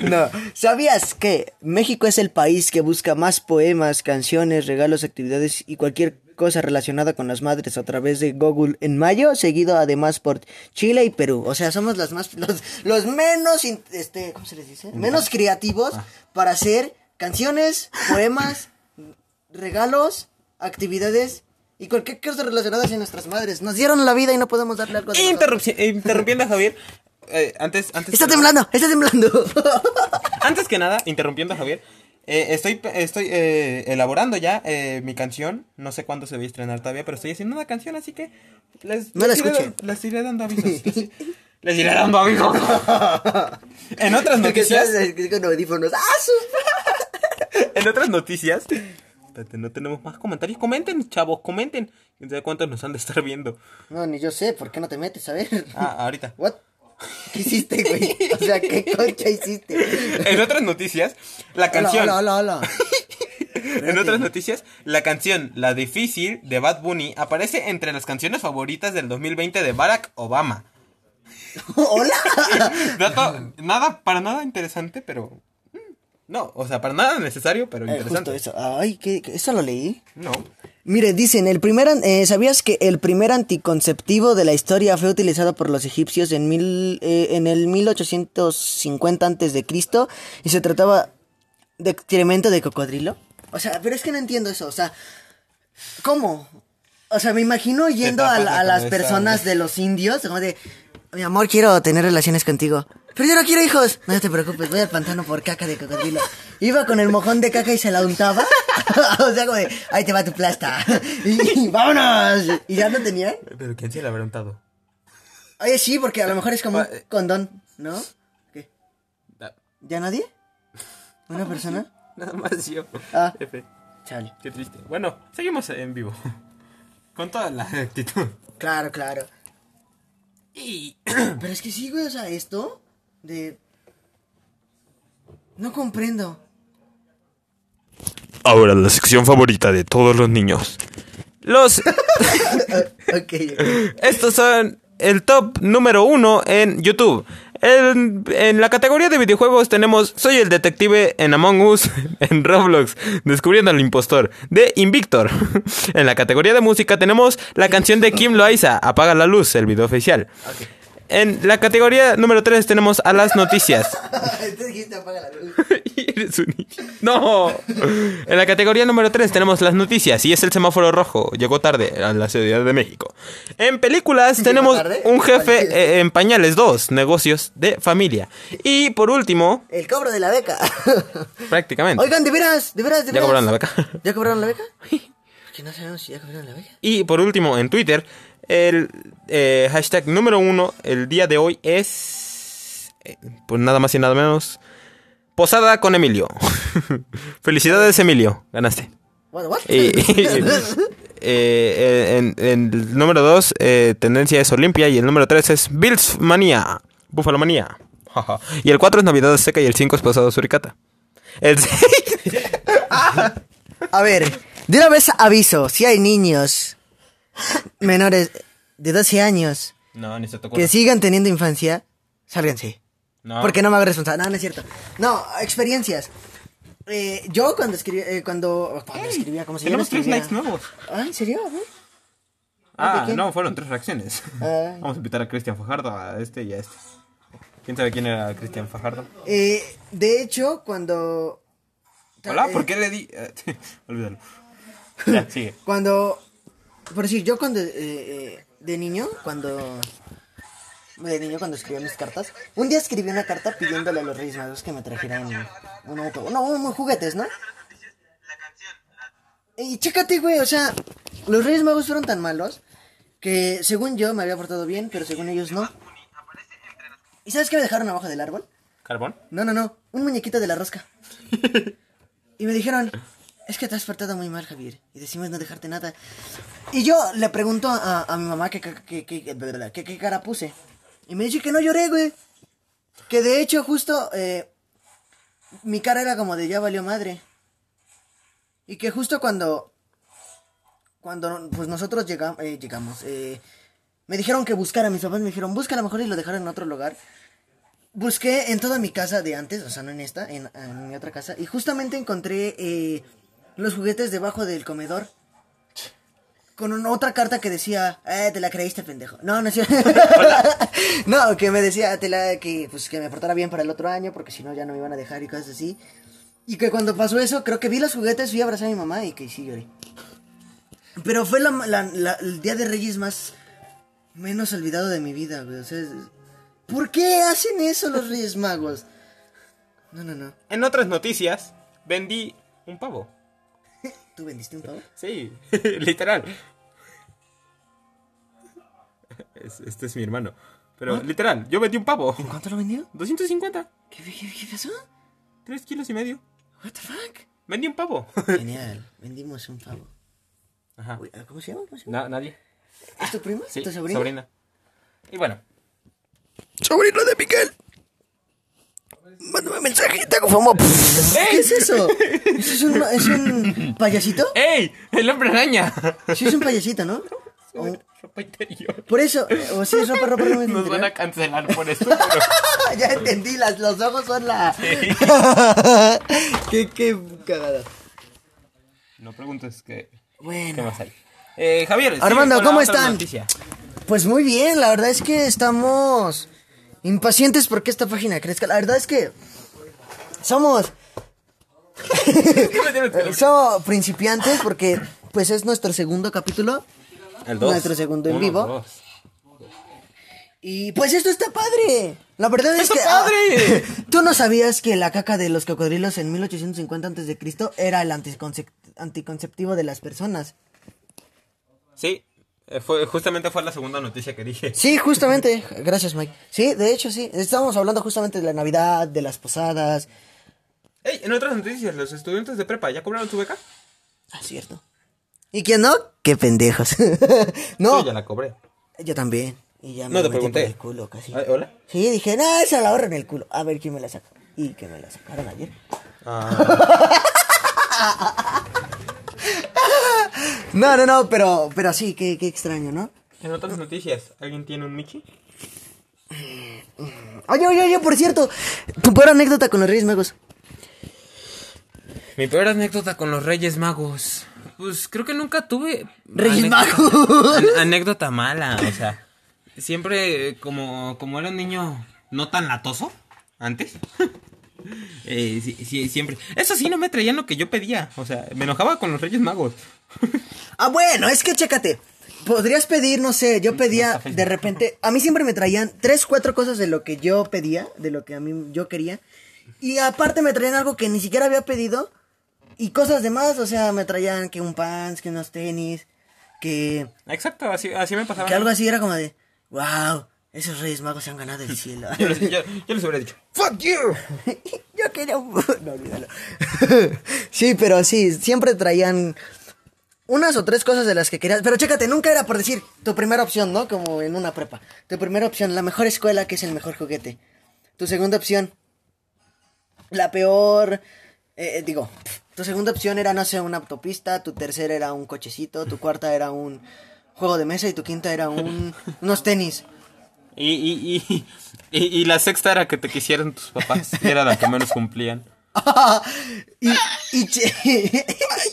Speaker 2: No, ¿sabías que México es el país que busca más poemas, canciones, regalos, actividades y cualquier cosa relacionada con las madres a través de Google en mayo, seguido además por Chile y Perú? O sea, somos los más los, los menos este, ¿cómo se les dice? Menos creativos para hacer canciones, poemas, regalos, actividades y cualquier cosa relacionada hacia nuestras madres. Nos dieron la vida y no podemos darle algo de.
Speaker 1: Interrupci- eh, interrumpiendo a Javier. eh, antes, antes.
Speaker 2: Está
Speaker 1: que-
Speaker 2: temblando, está temblando.
Speaker 1: Antes que nada, interrumpiendo a Javier. eh, estoy estoy eh, elaborando ya mi canción. No sé cuándo se va a estrenar todavía, pero estoy haciendo una canción, así que les,
Speaker 2: No la
Speaker 1: iré, les iré dando avisos. Les, les iré dando avisos. en otras noticias,
Speaker 2: con audífonos. ¡Ah,
Speaker 1: en otras noticias. Espérate, no tenemos más comentarios. Comenten, chavos, comenten. Quién sabe cuántos nos han de estar viendo.
Speaker 2: No, ni yo sé, ¿por qué no te metes? A ver.
Speaker 1: Ah, ahorita.
Speaker 2: What? ¿Qué hiciste, güey? O sea, ¿qué concha hiciste?
Speaker 1: En otras noticias, la canción.
Speaker 2: Hola, hola, hola.
Speaker 1: En otras noticias, la canción La Difícil de Bad Bunny aparece entre las canciones favoritas del 2020 de Barack Obama.
Speaker 2: Hola.
Speaker 1: Dato, nada, para nada interesante, pero... No, o sea, para nada necesario, pero
Speaker 2: Eh, justo
Speaker 1: interesante.
Speaker 2: eso. Ay, ¿qué, qué- ¿eso lo leí?
Speaker 1: No.
Speaker 2: Mire, dicen, el primer, eh, ¿sabías que el primer anticonceptivo de la historia fue utilizado por los egipcios en, mil, eh, en el 1850 antes de Cristo y se trataba de excremento de cocodrilo? O sea, pero es que no entiendo eso, o sea, ¿cómo? O sea, me imagino yendo a, la- a las personas de los indios, como de, mi amor, quiero tener relaciones contigo. Pero yo no quiero hijos. No te preocupes, voy al pantano por caca de cocodrilo. Iba con el mojón de caca y se la untaba. o sea, como de, ahí te va tu plasta. y, y vámonos. Y ya no tenía.
Speaker 1: Pero ¿quién se le habrá untado?
Speaker 2: Oye, sí, porque a lo mejor es como un condón, ¿no? ¿Qué?
Speaker 1: Ah,
Speaker 2: ¿Ya nadie? ¿Una persona?
Speaker 1: Nada más yo.
Speaker 2: Ah.
Speaker 1: F.
Speaker 2: Chale.
Speaker 1: Qué triste. Bueno, seguimos en vivo. Con toda la actitud.
Speaker 2: Claro, claro.
Speaker 1: Y...
Speaker 2: Pero es que sí, güey, o sea, esto de... No comprendo.
Speaker 1: Ahora la sección favorita de todos los niños. Los...
Speaker 2: ok, ok.
Speaker 1: Estos son el top número uno en YouTube. En, en la categoría de videojuegos tenemos Soy el detective en Among Us, en Roblox, descubriendo al impostor, de Invictor. En la categoría de música tenemos la canción de Kim Loaiza, Apaga la luz, el video oficial. En la categoría número 3 tenemos a las noticias. Eres un. No. En la categoría número 3 tenemos las noticias y es el semáforo rojo. Llegó tarde a la Ciudad de México. En películas tenemos un jefe eh, en pañales 2, negocios de familia. Y por último,
Speaker 2: El cobro de la beca.
Speaker 1: prácticamente.
Speaker 2: Oigan, de veras, de veras, de
Speaker 1: Ya
Speaker 2: veras.
Speaker 1: cobraron la beca.
Speaker 2: ¿Ya cobraron la beca? Que no sabemos si ya cobraron la beca.
Speaker 1: Y por último, en Twitter, el eh, hashtag número uno el día de hoy es... eh, pues nada más y nada menos... Posada con Emilio. Felicidades, Emilio. Ganaste. Y, eh, en, en el número 2, tendencia es Olimpia. Y el número 3 es Bills Manía. Búfalo Manía. Y el 4 es Navidad Seca. Y el 5 es Posada Suricata. El 6.
Speaker 2: A ver, de una vez aviso, si hay niños menores de 12 años
Speaker 1: No, ni se te
Speaker 2: que sigan teniendo infancia, sálganse.
Speaker 1: No.
Speaker 2: Porque no me hago responsable. No, no es cierto. No, experiencias. Eh, yo cuando escribía, eh, cuando, cuando escribía, como si yo no
Speaker 1: Tenemos tres likes nuevos.
Speaker 2: Ah, ¿en serio? Ver.
Speaker 1: Ah, no, fueron tres reacciones. Vamos a invitar a Cristian Fajardo, a este y a este. ¿Quién sabe quién era Cristian Fajardo?
Speaker 2: Eh, de hecho, cuando...
Speaker 1: Hola,
Speaker 2: eh,
Speaker 1: ¿por qué le di...? Olvídalo. Ya, sigue.
Speaker 2: Cuando, por decir, yo cuando, eh, eh, de niño, cuando, de niño cuando escribía mis cartas, un día escribí una carta pidiéndole a los Reyes Magos que me trajeran un auto, no, unos juguetes, ¿no? Y chécate, güey, o sea, los Reyes Magos fueron tan malos que según yo me había portado bien, pero según ellos no. ¿Y sabes qué me dejaron abajo del árbol?
Speaker 1: ¿Carbón?
Speaker 2: No, no, no, un muñequito de la rosca. Y me dijeron, es que te has portado muy mal, Javier. Y decimos no dejarte nada. Y yo le pregunto a, mi mamá qué qué cara puse. Y me dice que no lloré, güey. Que de hecho justo eh, mi cara era como de ya valió madre. Y que justo cuando cuando pues nosotros eh, llegamos, eh, me dijeron que buscara, mis papás me dijeron, busca a lo mejor y lo dejaron en otro lugar. Busqué en toda mi casa de antes, o sea, no en esta, en, en mi otra casa, y justamente encontré eh, los juguetes debajo del comedor. Con una otra carta que decía, eh, te la creíste, pendejo. No, no no, que me decía, te la, que, pues, que me portara bien para el otro año, porque si no ya no me iban a dejar y cosas así. Y que cuando pasó eso, creo que vi los juguetes, fui a abrazar a mi mamá y que sí lloré. Pero fue la, la- la- el día de Reyes más menos olvidado de mi vida, güey. O sea, ¿por qué hacen eso los Reyes Magos? No, no, no.
Speaker 1: En otras noticias, vendí un pavo.
Speaker 2: ¿Tú vendiste un pavo?
Speaker 1: Sí, literal. Es- este es mi hermano. Pero literal, yo vendí un pavo.
Speaker 2: ¿En cuánto lo vendió?
Speaker 1: 250.
Speaker 2: ¿Qué, qué, qué pasó?
Speaker 1: 3 kilos y medio.
Speaker 2: What the fuck?
Speaker 1: Vendí un pavo.
Speaker 2: Genial, vendimos un pavo.
Speaker 1: Ajá.
Speaker 2: Uy, ¿Cómo se llama? ¿Cómo se llama?
Speaker 1: Na- ¿Nadie?
Speaker 2: ¿Es tu prima?
Speaker 1: Sí,
Speaker 2: ¿Tu sobrina?
Speaker 1: sobrina. Y bueno,
Speaker 2: Sobrino de Miguel. Mándame mensaje, te hago fama. ¿Qué es eso? ¿Eso es un, es un payasito?
Speaker 1: ¡Ey! ¡El hombre araña!
Speaker 2: Sí, es un payasito, ¿no? O-
Speaker 1: Ropa interior.
Speaker 2: por eso, o si es ropa, ropa, ropa
Speaker 1: Nos van a cancelar por esto, pero...
Speaker 2: ya entendí, las, los ojos son la... qué, qué cagada.
Speaker 1: No preguntes qué, qué
Speaker 2: Bueno,
Speaker 1: más hay. Eh, Javier,
Speaker 2: Armando, ¿cómo están?
Speaker 1: noticia.
Speaker 2: pues muy bien, la verdad es que estamos impacientes porque esta página crezca. La verdad es que somos...
Speaker 1: ¿Qué me tienes que-
Speaker 2: Somos principiantes porque pues es nuestro segundo capítulo.
Speaker 1: El
Speaker 2: Nuestro segundo en
Speaker 1: Uno,
Speaker 2: vivo.
Speaker 1: dos.
Speaker 2: Y pues esto está padre. La verdad es
Speaker 1: ¡Está
Speaker 2: que...
Speaker 1: padre!
Speaker 2: ah, ¿Tú no sabías que la caca de los cocodrilos en 1850 antes de Cristo era el anticonce- anticonceptivo de las personas?
Speaker 1: Sí, fue, justamente fue la segunda noticia que dije.
Speaker 2: Sí, justamente. Gracias, Mike. Sí, de hecho, sí. Estábamos hablando justamente de la Navidad, de las posadas.
Speaker 1: Ey, en otras noticias, los estudiantes de prepa, ¿ya cobraron su beca?
Speaker 2: Ah, cierto. ¿Y quién no? Qué pendejos. no,
Speaker 1: Yo ya la cobré.
Speaker 2: yo también. Y ya me
Speaker 1: No te
Speaker 2: metí por
Speaker 1: pregunté.
Speaker 2: el culo casi.
Speaker 1: Ay, ¿Hola?
Speaker 2: Sí, dije, no, esa la ahorro en el culo. A ver quién me la saca. Y que me la sacaron ayer.
Speaker 1: Ah,
Speaker 2: No, no, no, pero, pero sí, qué, qué extraño, ¿no?
Speaker 1: en otras noticias, ¿alguien tiene un Mickey?
Speaker 2: Oye, oye, oye, por cierto, tu peor anécdota con los Reyes Magos.
Speaker 1: Mi peor anécdota con los Reyes Magos. Pues creo que nunca tuve.
Speaker 2: Reyes
Speaker 1: anécdota-
Speaker 2: Magos.
Speaker 1: an- anécdota mala, o sea. Siempre, como, como era un niño no tan latoso antes. Eh, sí, sí, siempre. Eso sí, no me traían lo que yo pedía. O sea, me enojaba con los Reyes Magos.
Speaker 2: Ah, bueno, es que chécate. Podrías pedir, no sé, yo pedía de repente, a mí siempre me traían tres, cuatro cosas de lo que yo pedía, de lo que a mí yo quería. Y aparte me traían algo que ni siquiera había pedido y cosas demás, o sea, me traían que un pants, que unos tenis, que,
Speaker 1: Exacto, así, así me pasaba.
Speaker 2: que algo así era como de, wow, esos Reyes Magos se han ganado el cielo.
Speaker 1: Yo les, yo- yo les hubiera dicho, ¡Fuck you!
Speaker 2: Yo quería un... No, olvídalo. sí, pero sí, siempre traían unas o tres cosas de las que querías. Pero chécate, nunca era por decir tu primera opción, ¿no? Como en una prepa. Tu primera opción, la mejor escuela, que es el mejor juguete. Tu segunda opción, la peor... eh, eh, digo, tu segunda opción era, no sé, una autopista. Tu tercera era un cochecito. Tu cuarta era un juego de mesa. Y tu quinta era un, unos tenis.
Speaker 1: Y, y, y, y, y la sexta era que te quisieran tus papás. Y era la que menos cumplían.
Speaker 2: y, y, che-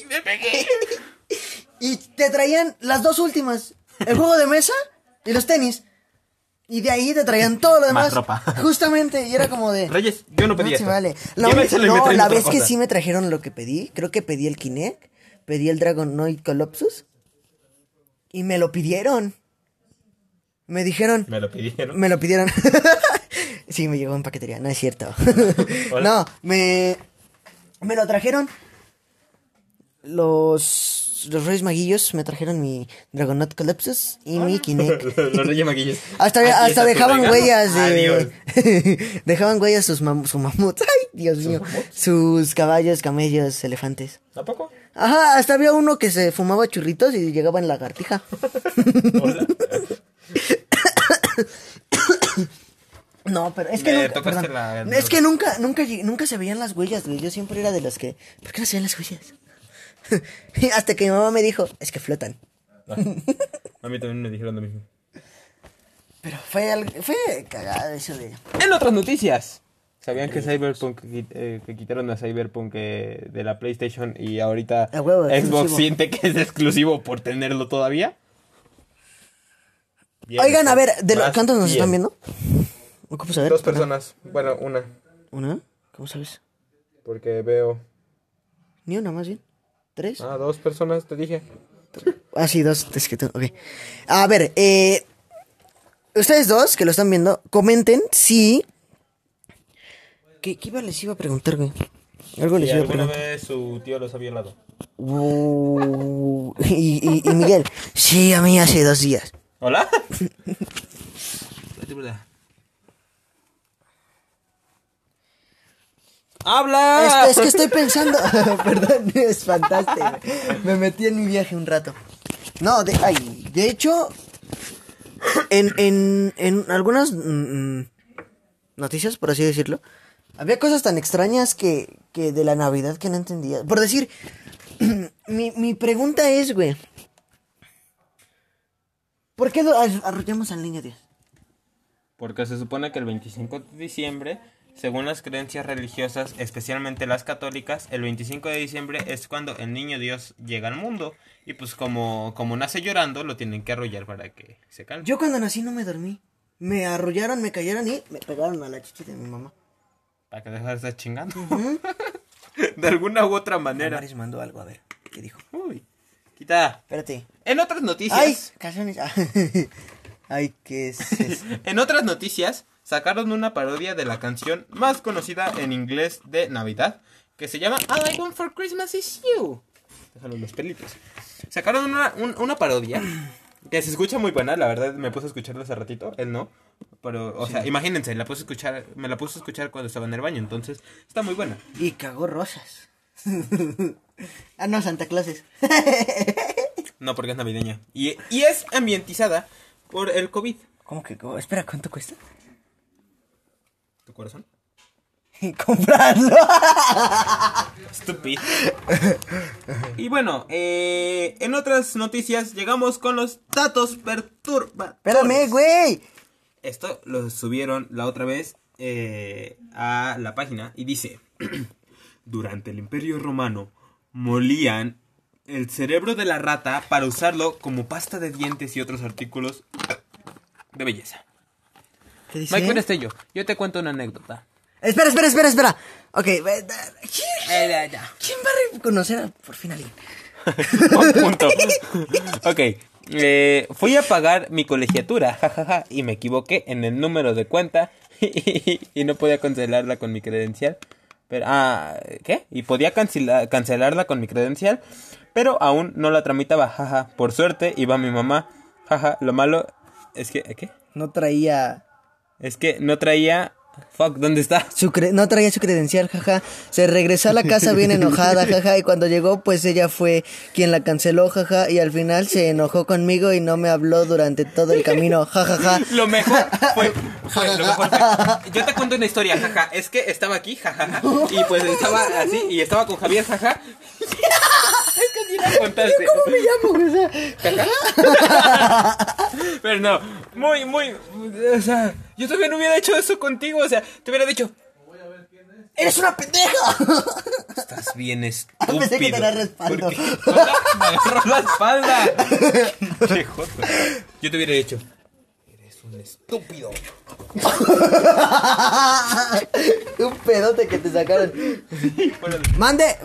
Speaker 1: ¡Me pegué!
Speaker 2: Y te traían las dos últimas. El juego de mesa y los tenis. Y de ahí te traían todo lo demás.
Speaker 1: Más ropa.
Speaker 2: Justamente, y era como de...
Speaker 1: Reyes, yo no pedí esto.
Speaker 2: vale. La,
Speaker 1: me
Speaker 2: no, la vez que sí me trajeron lo que pedí, creo que pedí el Kinect, pedí el Dragonoid Colossus. Y me lo pidieron. Me dijeron...
Speaker 1: Me lo pidieron.
Speaker 2: Me lo pidieron. sí, me llegó en paquetería, no es cierto. No, me. Me lo trajeron. Los. Los Reyes Maguillos me trajeron mi Dragonaut Calypsus y mi Kinect.
Speaker 1: Los Reyes Maguillos.
Speaker 2: Hasta,
Speaker 1: Aquí
Speaker 2: hasta dejaban huellas
Speaker 1: Adiós.
Speaker 2: de. dejaban huellas sus mam- su mamut. Ay, Dios mío. Sus caballos, camellos, elefantes.
Speaker 1: ¿A poco?
Speaker 2: Ajá, hasta había uno que se fumaba churritos y llegaba en lagartija.
Speaker 1: Hola.
Speaker 2: No, pero es que
Speaker 1: Me
Speaker 2: nunca,
Speaker 1: tocaste
Speaker 2: perdón.
Speaker 1: la-
Speaker 2: es que nunca, nunca, nunca se veían las huellas, güey. Yo siempre era de los que, ¿por qué no se ven las huellas? Hasta que mi mamá me dijo, es que flotan.
Speaker 1: A mí también me dijeron lo mismo.
Speaker 2: Pero fue, algo- fue cagado eso de...
Speaker 1: En otras noticias. ¿Sabían que Cyberpunk eh, que quitaron a Cyberpunk eh, de la PlayStation y ahorita
Speaker 2: huevo,
Speaker 1: Xbox
Speaker 2: exclusivo.
Speaker 1: siente que es exclusivo por tenerlo todavía? Bien,
Speaker 2: Oigan, a ver, ¿de lo- ¿cuántos nos
Speaker 1: bien.
Speaker 2: están viendo? ¿Ocupas saber?
Speaker 1: Dos personas. Bueno, una.
Speaker 2: ¿Una? ¿Cómo sabes?
Speaker 1: Porque veo.
Speaker 2: ¿Ni una más bien? ¿Tres?
Speaker 1: Ah, dos personas, te dije.
Speaker 2: Ah, sí, dos. Es que tú- ok. A ver, eh, ustedes dos que lo están viendo, comenten si... ¿Qué, qué iba, les iba a preguntar, güey? Algo les iba a
Speaker 1: alguna
Speaker 2: preguntar.
Speaker 1: vez su tío los ha violado.
Speaker 2: Uh, y, y- y Miguel, sí, a mí hace dos días.
Speaker 1: ¿Hola? ¡Habla!
Speaker 2: Es, es que estoy pensando. Perdón, espantaste. güey. Me metí en mi viaje un rato. No, de, ay, de hecho, en, en, en algunas mm, mm, noticias, por así decirlo, había cosas tan extrañas que, que de la Navidad que no entendía. Por decir, mi, mi pregunta es, güey. ¿Por qué arrollamos al niño Dios?
Speaker 1: Porque se supone que el 25 de diciembre, según las creencias religiosas, especialmente las católicas, el 25 de diciembre es cuando el niño Dios llega al mundo. Y pues como, como nace llorando, lo tienen que arrollar para que se calme.
Speaker 2: Yo cuando nací no me dormí. Me arrollaron, me cayeron y me pegaron a la chichi de mi mamá.
Speaker 1: Para que deje de estar chingando. de alguna u otra manera.
Speaker 2: Maris mandó algo, a ver, ¿qué dijo?
Speaker 1: Uy. Quita.
Speaker 2: Espérate.
Speaker 1: En otras noticias.
Speaker 2: ¡Ay! Calzones. Ah, Ay, ¿qué es eso?
Speaker 1: En otras noticias, sacaron una parodia de la canción más conocida en inglés de Navidad, que se llama All I Want for Christmas is You. Déjalo los pelitos. Sacaron una, un- una parodia que se escucha muy buena, la verdad me puse a escucharla hace ratito, él no. Pero, o sea, imagínense, la puse a escuchar, me la puse a escuchar cuando estaba en el baño, entonces está muy buena.
Speaker 2: Y cagó rosas. ah, no, Santa Clauses.
Speaker 1: No, porque es navideña. Y, y es ambientizada por el COVID.
Speaker 2: ¿Cómo que? cómo? Espera, ¿cuánto cuesta?
Speaker 1: ¿Tu corazón?
Speaker 2: Comprarlo.
Speaker 1: Estúpido. y bueno, eh, en otras noticias llegamos con los datos perturbadores.
Speaker 2: Espérame, güey.
Speaker 1: Esto lo subieron la otra vez eh, a la página y dice, durante el Imperio Romano molían el cerebro de la rata para usarlo como pasta de dientes y otros artículos de belleza.
Speaker 2: ¿Qué dice?
Speaker 1: Mike Benestello, yo te cuento una anécdota.
Speaker 2: Espera, espera, espera, espera. Ok, ve- da- ¿quién, quién va a reconocer a- por fin a alguien?
Speaker 1: Un punto. ok. eh, fui a pagar mi colegiatura, jajaja, y me equivoqué en el número de cuenta y no podía cancelarla con mi credencial. Pero, ah, ¿qué? Y podía cancela- cancelarla con mi credencial, pero aún no la tramitaba, jaja. Por suerte iba mi mamá, jaja. Lo malo es que, ¿qué?
Speaker 2: No traía
Speaker 1: Es que no traía... Fuck, ¿dónde está?
Speaker 2: su cre- no traía su credencial, jaja. Se regresó a la casa bien enojada, jaja, y cuando llegó, pues ella fue quien la canceló, jaja, y al final se enojó conmigo y no me habló durante todo el camino, jajaja.
Speaker 1: Lo mejor fue, fue- lo mejor fue- yo te cuento una historia, jaja, es que estaba aquí, jajaja, y pues estaba así, y estaba con Javier, jaja. Es que sí la contaste.
Speaker 2: ¿Cómo me llamo? O sea,
Speaker 1: Pero no, muy, muy, o sea, yo también hubiera hecho eso contigo, o sea, te hubiera dicho,
Speaker 2: ¡Eres una pendeja!
Speaker 1: estás bien estúpido.
Speaker 2: Pensé que te la respaldo.
Speaker 1: Me agarró la espalda. Qué joto. Yo te hubiera dicho, eres un estúpido.
Speaker 2: un pedote que te sacaron. Mande,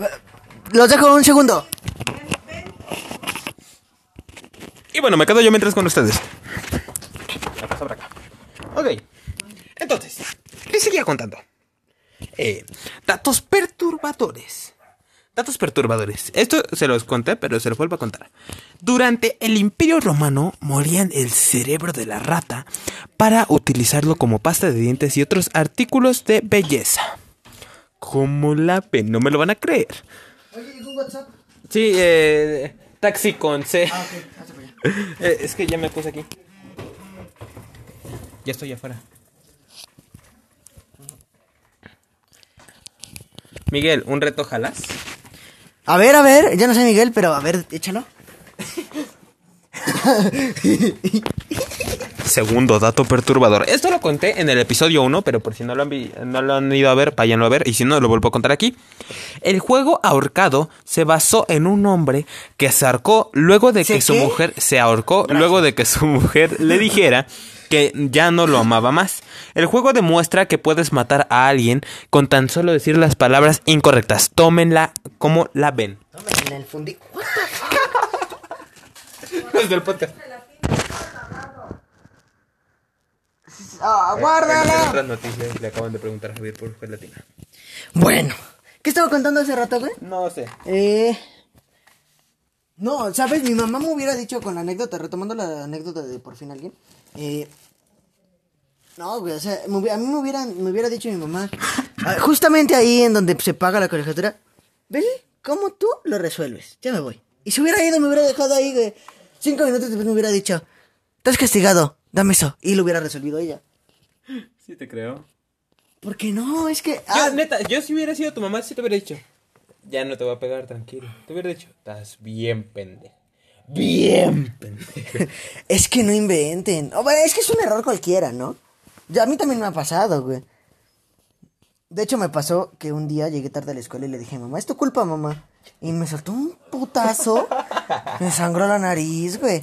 Speaker 2: los dejo un segundo.
Speaker 1: Y bueno, me quedo yo mientras con ustedes. La paso por acá. Ok. Entonces, ¿qué seguía contando? Eh, datos perturbadores. Datos perturbadores. Esto se los conté, pero se los vuelvo a contar. Durante el Imperio Romano morían el cerebro de la rata para utilizarlo como pasta de dientes y otros artículos de belleza. Como la ven, no me lo van a creer.
Speaker 2: Oye, ¿y un WhatsApp?
Speaker 1: Sí, eh, taxi con C.
Speaker 2: Ah.
Speaker 1: Eh, es que ya me puse aquí. Ya estoy afuera. Miguel, ¿un reto jalas?
Speaker 2: A ver, a ver, ya no sé Miguel, pero a ver, échalo.
Speaker 1: Segundo dato perturbador. Esto lo conté en el episodio 1, pero por si no lo han, no lo han ido a ver, váyanlo a ver. Y si no, lo vuelvo a contar aquí. El juego ahorcado se basó en un hombre que se ahorcó luego de
Speaker 2: ¿Se
Speaker 1: que su
Speaker 2: qué?
Speaker 1: mujer se ahorcó luego de que su mujer le dijera que ya no lo amaba más. El juego demuestra que puedes matar a alguien con tan solo decir las palabras incorrectas. Tómenla como la ven.
Speaker 2: en el fundi.
Speaker 1: Desde el podcast.
Speaker 2: Ah,
Speaker 1: En
Speaker 2: guárdala.
Speaker 1: otras noticias le acaban de preguntar a Javier por gelatina.
Speaker 2: Bueno, ¿qué estaba contando hace rato, güey?
Speaker 1: No sé.
Speaker 2: Eh. No, ¿sabes? Mi mamá me hubiera dicho con la anécdota, retomando la anécdota de por fin alguien. Eh. No, güey, o sea, me a mí me hubiera, me hubiera dicho mi mamá. ah, Justamente ahí en donde se paga la colegiatura. Ven, ¿cómo tú lo resuelves? Ya me voy. Y si hubiera ido, me hubiera dejado ahí, güey. Cinco minutos después me hubiera dicho: Estás castigado, dame eso. Y lo hubiera resolvido ella.
Speaker 1: Sí te creo.
Speaker 2: ¿Por qué no? Es que.
Speaker 1: Yo,
Speaker 2: ah,
Speaker 1: neta, yo si hubiera sido tu mamá, sí te hubiera dicho. Ya no te voy a pegar, tranquilo. Te hubiera dicho, estás bien pendejo. Bien pendejo.
Speaker 2: Es que no inventen. O, bueno, es que es un error cualquiera, ¿no? Ya a mí también me ha pasado, güey. De hecho, me pasó que un día llegué tarde a la escuela y le dije, mamá, es tu culpa, mamá. Y me soltó un putazo. me sangró la nariz, güey.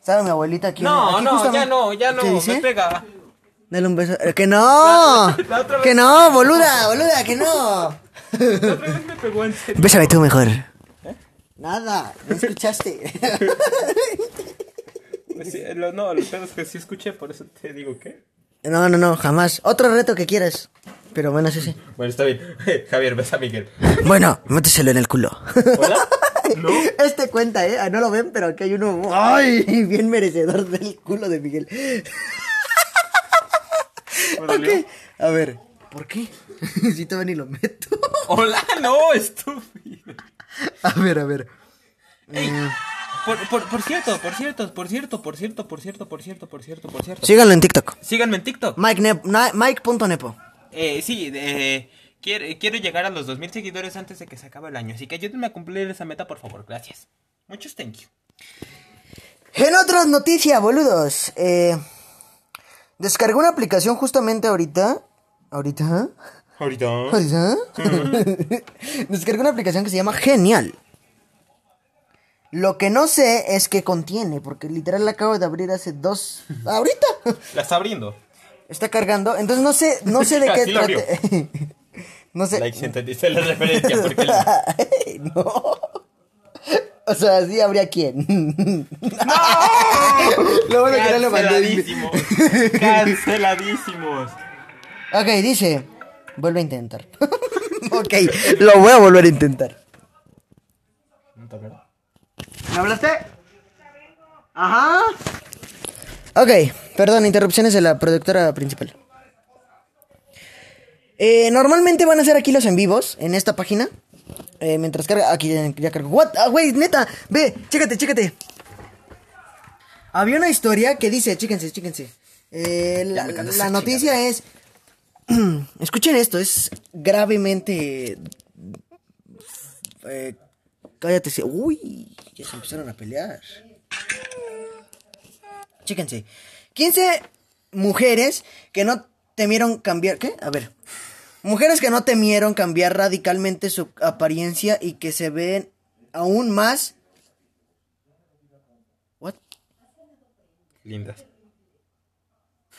Speaker 2: ¿Sabe mi abuelita aquí?
Speaker 1: No,
Speaker 2: aquí
Speaker 1: no,
Speaker 2: justamente-
Speaker 1: ya no, ya
Speaker 2: ¿Qué
Speaker 1: no,
Speaker 2: dice?
Speaker 1: me pega.
Speaker 2: Dale un beso. Eh, ¡Que no!
Speaker 1: La otra vez-
Speaker 2: ¡Que no, boluda, boluda, que no!
Speaker 1: La otra vez me pegó en serio.
Speaker 2: Bésame tú mejor. Nada, no escuchaste.
Speaker 1: Lo- no, los pedos que sí escuché, por eso te digo que.
Speaker 2: No, no, no, jamás. Otro reto que quieras. Pero bueno, sí, sí.
Speaker 1: Bueno, está bien. Javier, ves a Miguel.
Speaker 2: Bueno, méteselo en el culo.
Speaker 1: ¿Hola? No.
Speaker 2: Este cuenta, ¿eh? Ah, No lo ven, pero aquí hay uno. ¡Ay! Bien merecedor del culo de Miguel.
Speaker 1: ¿Me dolió?
Speaker 2: Ok. A ver, ¿por qué? si todavía ni lo meto.
Speaker 1: Hola, no, estúpido.
Speaker 2: A ver, a ver.
Speaker 1: Por, por, por, cierto, por cierto, por cierto, por cierto, por cierto, por cierto, por cierto, por cierto.
Speaker 2: Síganlo en TikTok.
Speaker 1: Síganme en TikTok.
Speaker 2: Mike.nepo.
Speaker 1: Mike eh, sí, eh, quiero, quiero llegar a los 2000 seguidores antes de que se acabe el año. Así que ayúdenme a cumplir esa meta, por favor. Gracias. Muchos thank you.
Speaker 2: En otras noticias, boludos. Eh, descargué una aplicación justamente ahorita. ¿Ahorita?
Speaker 1: ¿ah?
Speaker 2: ¿Ahorita? ¿Ahorita? Una aplicación que se llama Genial. Lo que no sé es qué contiene, porque literal la acabo de abrir hace dos... ¿Ahorita?
Speaker 1: La está abriendo.
Speaker 2: Está cargando, entonces no sé, no sé de qué trate. no sé.
Speaker 1: Like, si entendiste la referencia. Porque la-
Speaker 2: no. O sea, sí habría quién. Lo bueno que no le mandé.
Speaker 1: Canceladísimos. Canceladísimos.
Speaker 2: Ok, dice. Vuelve a intentar. ok, lo voy a volver a intentar. ¿Me hablaste? Ajá. Ok, perdón, interrupciones de la productora principal. Eh, normalmente van a ser aquí los en vivos, en esta página. Eh, mientras carga. Aquí ya, ya cargo. What? Ah, güey, neta. Ve, chécate, chécate. Había una historia que dice, chéquense, chéquense. Eh, la, noticia es. Escuchen esto, es gravemente. Eh, cállate. sí. Uy, ya se empezaron a pelear. Chéquense. 15 mujeres que no temieron cambiar. ¿Qué? A ver. Mujeres que no temieron cambiar radicalmente su apariencia y que se ven aún más. ¿What?
Speaker 1: Lindas.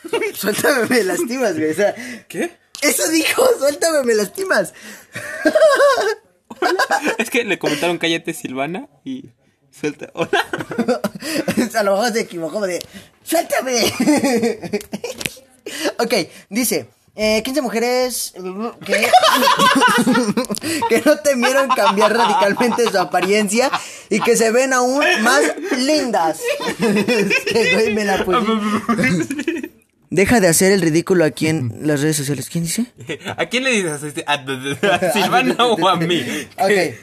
Speaker 2: Suéltame, me lastimas, güey. O sea,
Speaker 1: ¿Qué?
Speaker 2: eso dijo, suéltame, me lastimas.
Speaker 1: Es que le comentaron cállate Silvana y suelta. Hola.
Speaker 2: A lo mejor se equivocó de. ¡Suéltame! ok, dice. Eh, 15 mujeres que, que no temieron cambiar radicalmente su apariencia y que se ven aún más lindas. Es que, güey, me la puse. Deja de hacer el ridículo aquí en las redes sociales. ¿Quién dice?
Speaker 1: ¿A quién le dices? ¿A, a- a Silvana o a mí?
Speaker 2: Ok.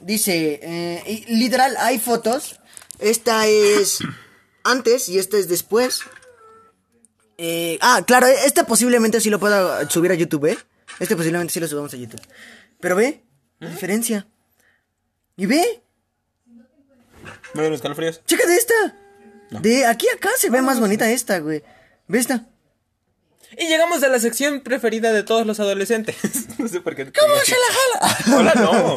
Speaker 2: Dice, eh, literal, hay fotos. Esta es antes y esta es después. Eh, ah, claro, este posiblemente sí lo pueda subir a YouTube, ¿eh? Este posiblemente sí lo subamos a YouTube. Pero ve, la diferencia. Y ve,
Speaker 1: ¿Me los calofríos?
Speaker 2: chécate esta. De aquí a acá se ve más bonita esta, güey. ¿Ve esta?
Speaker 1: Y llegamos a la sección preferida de todos los adolescentes. no sé por qué. ¿Cómo se la jala? Hola, no.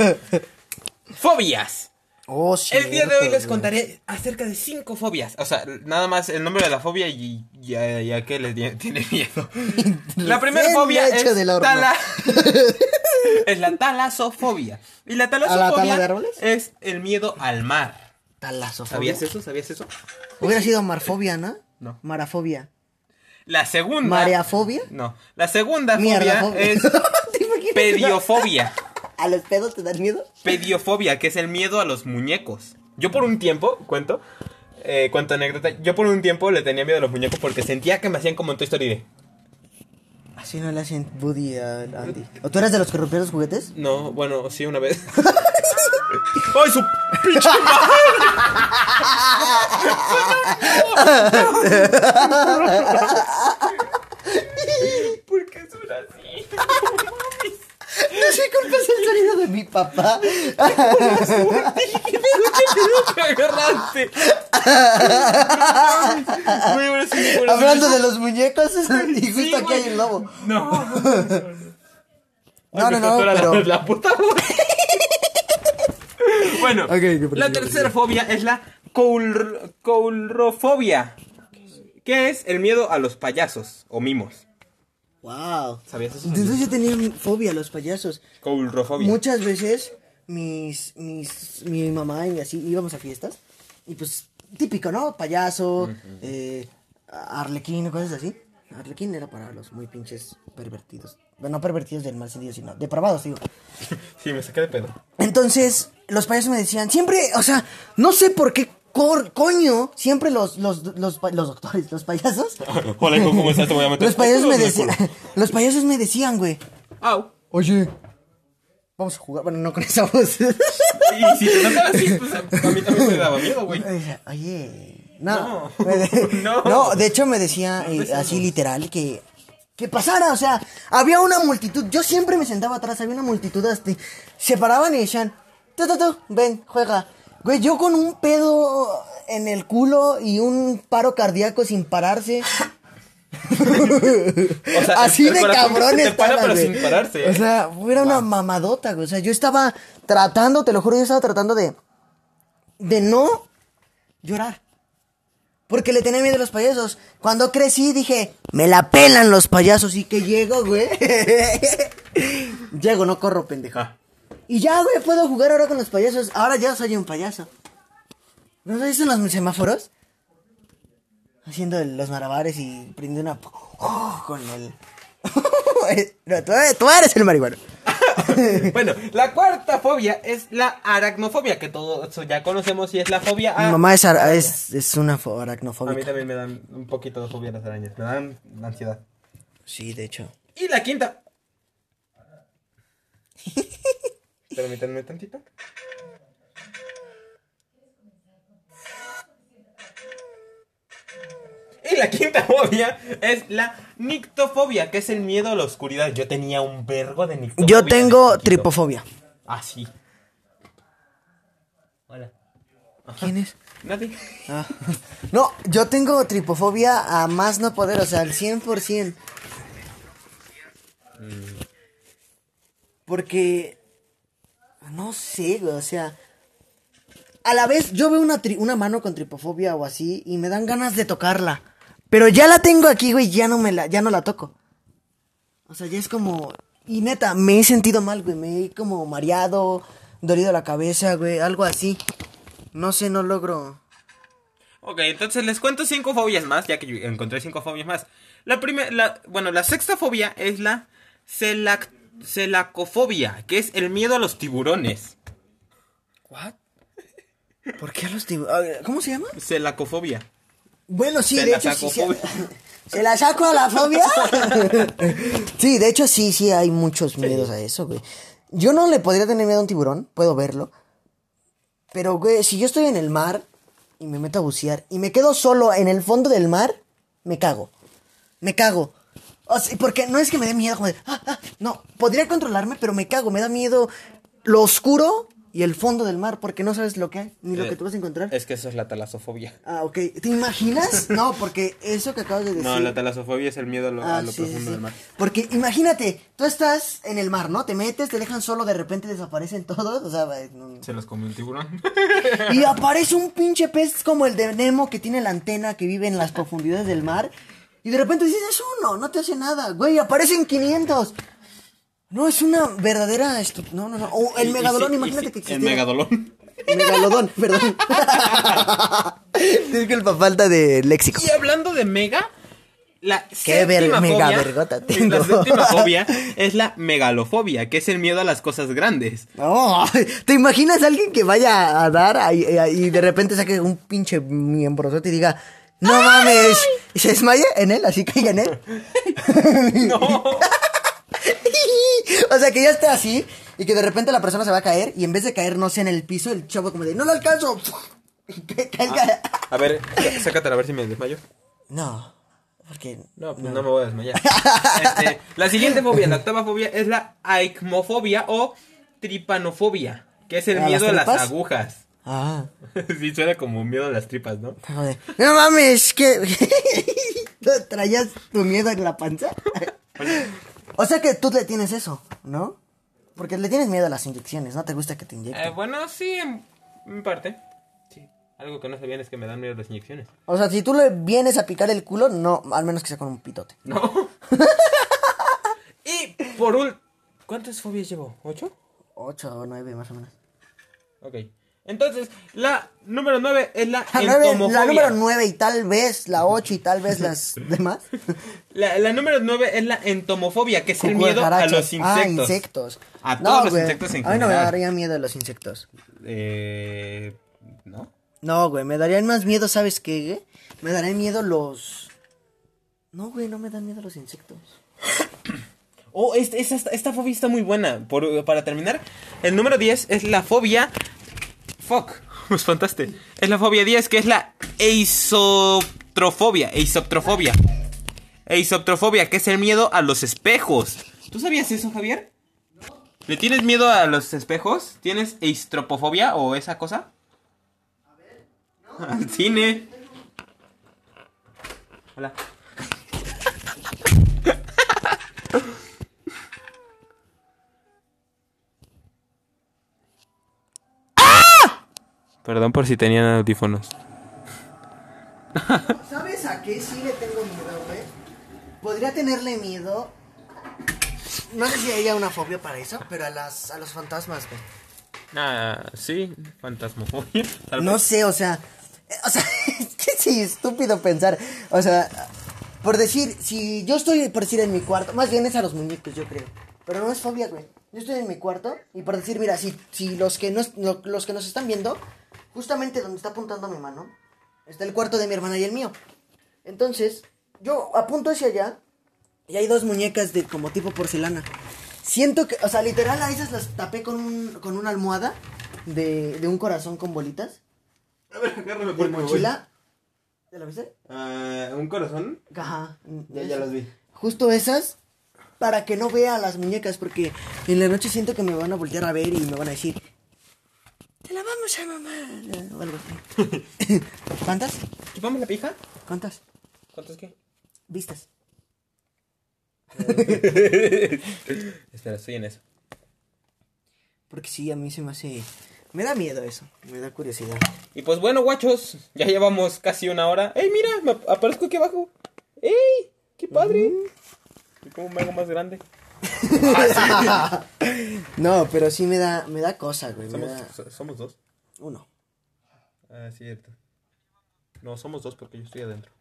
Speaker 1: Fobias.
Speaker 2: Oh, sí.
Speaker 1: El día de hoy les contaré acerca de cinco fobias. O sea, nada más el nombre de la fobia y ya, ya que les tiene miedo. La primera fobia es
Speaker 2: horno.
Speaker 1: tala... es la talasofobia. Y la
Speaker 2: tala
Speaker 1: talasofobia
Speaker 2: de árboles?
Speaker 1: es el miedo al mar.
Speaker 2: Talasofobia.
Speaker 1: ¿Sabías eso? ¿Sabías eso?
Speaker 2: Hubiera sido marfobia, ¿no?
Speaker 1: No.
Speaker 2: Marafobia.
Speaker 1: La segunda...
Speaker 2: ¿Mareafobia?
Speaker 1: No. La segunda
Speaker 2: Mierda,
Speaker 1: fobia es pediofobia.
Speaker 2: ¿A los pedos te dan miedo?
Speaker 1: Pediofobia, que es el miedo a los muñecos. Yo por un tiempo, cuento, eh, cuento anécdota, yo por un tiempo le tenía miedo a los muñecos porque sentía que me hacían como en Toy Story de...
Speaker 2: Así no le hacen Buddy a Andy. ¿O tú eres de los que rompían los juguetes?
Speaker 1: No, bueno, sí, una vez. ¡Ay, su pinche madre! ¿Por qué suena así?
Speaker 2: No sé culpa es el sonido de mi papá. Hablando de los muñecos, y justo aquí hay un lobo.
Speaker 1: No.
Speaker 2: No, no, no, pero-
Speaker 1: la, puta voz. Bueno, la tercera fobia es la coul- coulrofobia, que es el miedo a los payasos o mimos.
Speaker 2: Wow.
Speaker 1: ¿Sabías eso?
Speaker 2: Entonces yo tenía fobia a los payasos.
Speaker 1: Coulrofobia.
Speaker 2: Muchas veces mis, mis, mi mamá y así íbamos a fiestas y pues típico, ¿no? Payaso, eh, arlequín, cosas así. Arlequín era para los muy pinches pervertidos. No pervertidos del mal sentido, sino depravados, digo.
Speaker 1: Sí, me saqué de pedo.
Speaker 2: Entonces, los payasos me decían, siempre, o sea, no sé por qué cor- coño, siempre los, los, los, los doctores, los payasos,
Speaker 1: Hola, hijo, ¿cómo estás? Te voy a meter.
Speaker 2: los payasos me decían, los payasos me decían, güey,
Speaker 1: Au.
Speaker 2: oye, vamos a jugar, bueno, no con esa voz.
Speaker 1: Y si te notan así, pues a a mí también me daba miedo, güey.
Speaker 2: Oye, no.
Speaker 1: No,
Speaker 2: de-
Speaker 1: no.
Speaker 2: no, de hecho me decía eh, así literal que que pasara, o sea, había una multitud, yo siempre me sentaba atrás, había una multitud así, se paraban y decían, tú, tú, tú, ven, juega. Güey, yo con un pedo en el culo y un paro cardíaco sin pararse.
Speaker 1: O sea,
Speaker 2: Así
Speaker 1: el
Speaker 2: de cabrón
Speaker 1: para,
Speaker 2: estaba,
Speaker 1: pero
Speaker 2: güey.
Speaker 1: sin pararse, ¿eh?
Speaker 2: O sea, era una mamadota, güey. O sea, yo estaba tratando, te lo juro, yo estaba tratando de. de no llorar. Porque le tenía miedo a los payasos. Cuando crecí dije, me la pelan los payasos. Y que llego, güey. llego, no corro, pendejo.
Speaker 1: Ah.
Speaker 2: Y ya, güey, puedo jugar ahora con los payasos. Ahora ya soy un payaso. ¿No sabes en los semáforos? Haciendo los malabares y prendiendo una... con el... no, tú, eres- tú eres el marihuano.
Speaker 1: Bueno, la cuarta fobia es la aracnofobia, que todo eso ya conocemos y es la fobia a...
Speaker 2: Mi mamá es, es, es una fo-
Speaker 1: A mí también me dan un poquito de fobia las arañas, me dan ansiedad.
Speaker 2: Sí, de hecho.
Speaker 1: Y la quinta... Permítanme tantito. Y la quinta fobia es la nictofobia, que es el miedo a la oscuridad. Yo tenía un vergo de nictofobia.
Speaker 2: Yo tengo tripofobia.
Speaker 1: Ah, sí. Hola.
Speaker 2: ¿Quién es?
Speaker 1: Nadie.
Speaker 2: Ah. No, yo tengo tripofobia a más no poder, o sea, al 100%. Porque, no sé, o sea, a la vez yo veo una, tri- una mano con tripofobia o así y me dan ganas de tocarla. Pero ya la tengo aquí, güey, ya no me la, ya no la toco. O sea, ya es como, y neta, me he sentido mal, güey, me he como mareado, dolido la cabeza, güey, algo así. No sé, no logro.
Speaker 1: Ok, entonces les cuento cinco fobias más, ya que yo encontré cinco fobias más. La primera, la, bueno, la sexta fobia es la celac- celacofobia, que es el miedo a los tiburones.
Speaker 2: ¿What? ¿Por qué a los tiburones? ¿Cómo se llama?
Speaker 1: Celacofobia.
Speaker 2: Bueno, sí,
Speaker 1: Se
Speaker 2: de hecho sí. ¿Se la saco a la fobia? sí, de hecho sí, sí hay muchos miedos a eso, güey. Yo no le podría tener miedo a un tiburón, puedo verlo, Pero, güey, si yo estoy en el mar y me meto a bucear y me quedo solo en el fondo del mar, me cago. Me cago. O sea, porque no es que me dé miedo, como de, "Ah, ah", no, podría controlarme, pero me cago, me da miedo lo oscuro y el fondo del mar, porque no sabes lo que hay, ni lo
Speaker 1: Eh,
Speaker 2: que tú vas a encontrar.
Speaker 1: Es que eso es la talasofobia.
Speaker 2: Ah, ok. ¿Te imaginas? No, porque eso que acabas de decir.
Speaker 1: No, la talasofobia es el miedo a lo,
Speaker 2: Ah,
Speaker 1: a lo
Speaker 2: sí, sí,
Speaker 1: profundo
Speaker 2: sí.
Speaker 1: del mar.
Speaker 2: Porque imagínate, tú estás en el mar, ¿no? Te metes, te dejan solo, de repente desaparecen todos, o sea, no-
Speaker 1: Se los comió un tiburón.
Speaker 2: y aparece un pinche pez como el de Nemo que tiene la antena que vive en las profundidades del mar. Y de repente dices, es uno, no te hace nada, güey, aparecen 500. No, es una verdadera estu- No, no, no. O el
Speaker 1: Y- y
Speaker 2: megalodón,
Speaker 1: sí, y
Speaker 2: imagínate
Speaker 1: sí,
Speaker 2: que
Speaker 1: El
Speaker 2: existiera.
Speaker 1: megalodón.
Speaker 2: Megalodón, perdón. Disculpa, falta de léxico.
Speaker 1: Y hablando de mega, la
Speaker 2: Qué ver-
Speaker 1: séptima
Speaker 2: mega
Speaker 1: fobia,
Speaker 2: vergota tengo.
Speaker 1: La séptima fobia es la megalofobia, que es el miedo a las cosas grandes.
Speaker 2: No, ¿te imaginas a alguien que vaya a dar ahí- ahí y de repente saque un pinche miembrozote y diga, no mames, y se desmaye en él, así caiga en él?
Speaker 1: No.
Speaker 2: o sea, que ya esté así y que de repente la persona se va a caer y en vez de caer, no sé, en el piso, el chavo como de, no lo alcanzo. Que caiga.
Speaker 1: A ver, sácatela a ver si me desmayo.
Speaker 2: No, porque...
Speaker 1: No, pues no, me voy a desmayar. Este, la siguiente fobia, la octava fobia, es la aicmofobia o tripanofobia, que es el
Speaker 2: ¿A las
Speaker 1: miedo a las agujas.
Speaker 2: Ah,
Speaker 1: Sí, suena como miedo a las tripas, ¿no?
Speaker 2: joder. No mames, que... ¿Traías tu miedo en la panza? O sea que tú le tienes eso, ¿no? Porque le tienes miedo a las inyecciones, ¿no te gusta que te inyecten?
Speaker 1: Eh, bueno, sí, en, en parte. Sí. Algo que no sabían es que me dan miedo las inyecciones.
Speaker 2: O sea, si tú le vienes a picar el culo, no, al menos que sea con un pitote.
Speaker 1: No. y por un... ¿Cuántas fobias llevo? ¿Ocho?
Speaker 2: Ocho o nueve, más o menos.
Speaker 1: Ok. Entonces, la número nueve es la entomofobia.
Speaker 2: la número nueve y tal vez la ocho y tal vez las demás.
Speaker 1: La, la número 9 es la entomofobia, que es el miedo a los insectos.
Speaker 2: Ah, insectos.
Speaker 1: A
Speaker 2: No,
Speaker 1: todos los insectos en
Speaker 2: A mí no me
Speaker 1: general.
Speaker 2: daría miedo los insectos.
Speaker 1: Eh, ¿No?
Speaker 2: No, güey, me darían más miedo, ¿sabes qué, güey? Me darían miedo los... No, güey, no me dan miedo los insectos.
Speaker 1: Oh, esta, esta, esta fobia está muy buena. Por- para terminar, el número 10 es la fobia... Fuck, me espantaste. Es la fobia 10, que es la eisoptrofobia. Eisoptrofobia. Eisoptrofobia, que es el miedo a los espejos. ¿Tú sabías eso, Javier? ¿Le tienes miedo a los espejos? ¿Tienes eistropofobia o esa cosa? Al cine. Hola. Perdón por si tenían audífonos.
Speaker 2: ¿Sabes a qué sí le tengo miedo, güey? Podría tenerle miedo... No sé si haya una fobia para eso, pero a, las, a los fantasmas, güey.
Speaker 1: Ah, sí, fantasmofobia.
Speaker 2: No sé, o sea, eh, o sea, es que sí, estúpido pensar, o sea, por decir, si yo estoy, por decir, en mi cuarto, más bien es a los muñecos, yo creo, pero no es fobia, güey, yo estoy en mi cuarto, y por decir, mira, si, si los que nos, lo- los que nos están viendo, justamente donde está apuntando mi mano, está el cuarto de mi hermana y el mío, entonces, yo apunto hacia allá, y hay dos muñecas de como tipo porcelana. Siento que, o sea, literal a esas las tapé con, un, con una almohada de, de un corazón con bolitas.
Speaker 1: A ver, agárrame
Speaker 2: De
Speaker 1: me voy.
Speaker 2: mochila. ¿Ya la viste?
Speaker 1: Ah, ¿Un corazón?
Speaker 2: Ajá.
Speaker 1: Ya, ya las vi.
Speaker 2: Justo esas para que no vea las muñecas porque en la noche siento que me van a voltear a ver y me van a decir te la vamos a mamar o algo así. ¿Cuántas?
Speaker 1: ¿Chupamos la pija?
Speaker 2: ¿Cuántas?
Speaker 1: ¿Cuántas qué?
Speaker 2: Vistas.
Speaker 1: Espera, estoy en eso.
Speaker 2: Porque sí, a mí se me hace... Me da miedo eso, me da curiosidad.
Speaker 1: Y pues bueno, guachos, ya llevamos casi una hora. ¡Ey, mira! Me aparezco aquí abajo. ¡Ey! ¡Qué padre! ¿Y cómo me hago más grande?
Speaker 2: No, pero sí me da, me da cosa, güey.
Speaker 1: Somos,
Speaker 2: da...
Speaker 1: somos dos.
Speaker 2: Uno.
Speaker 1: Ah, cierto. No, somos dos porque yo estoy adentro.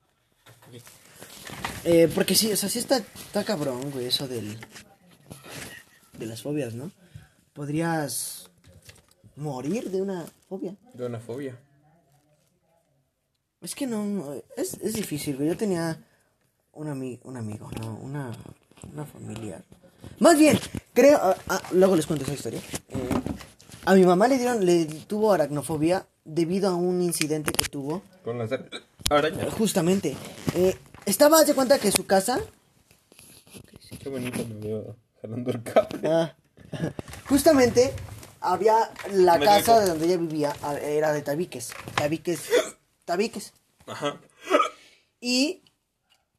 Speaker 2: Eh, porque sí, o sea, sí está, está cabrón, güey, eso del... De las fobias, ¿no? Podrías morir de una fobia.
Speaker 1: De una fobia.
Speaker 2: Es que no, no, es, es difícil, güey. Yo tenía un, ami- un amigo, no, una, una familia. Más bien, creo, ah, ah, luego les cuento esa historia. Eh, A mi mamá le dieron, le tuvo aracnofobia debido a un incidente que tuvo.
Speaker 1: Con las arañas.
Speaker 2: Justamente. Eh, estaba, de cuenta que su casa.
Speaker 1: Qué bonito me veo jalando el cable.
Speaker 2: ah, justamente había la
Speaker 1: Me
Speaker 2: casa de donde ella vivía, era de tabiques. Tabiques. Tabiques.
Speaker 1: Ajá.
Speaker 2: Y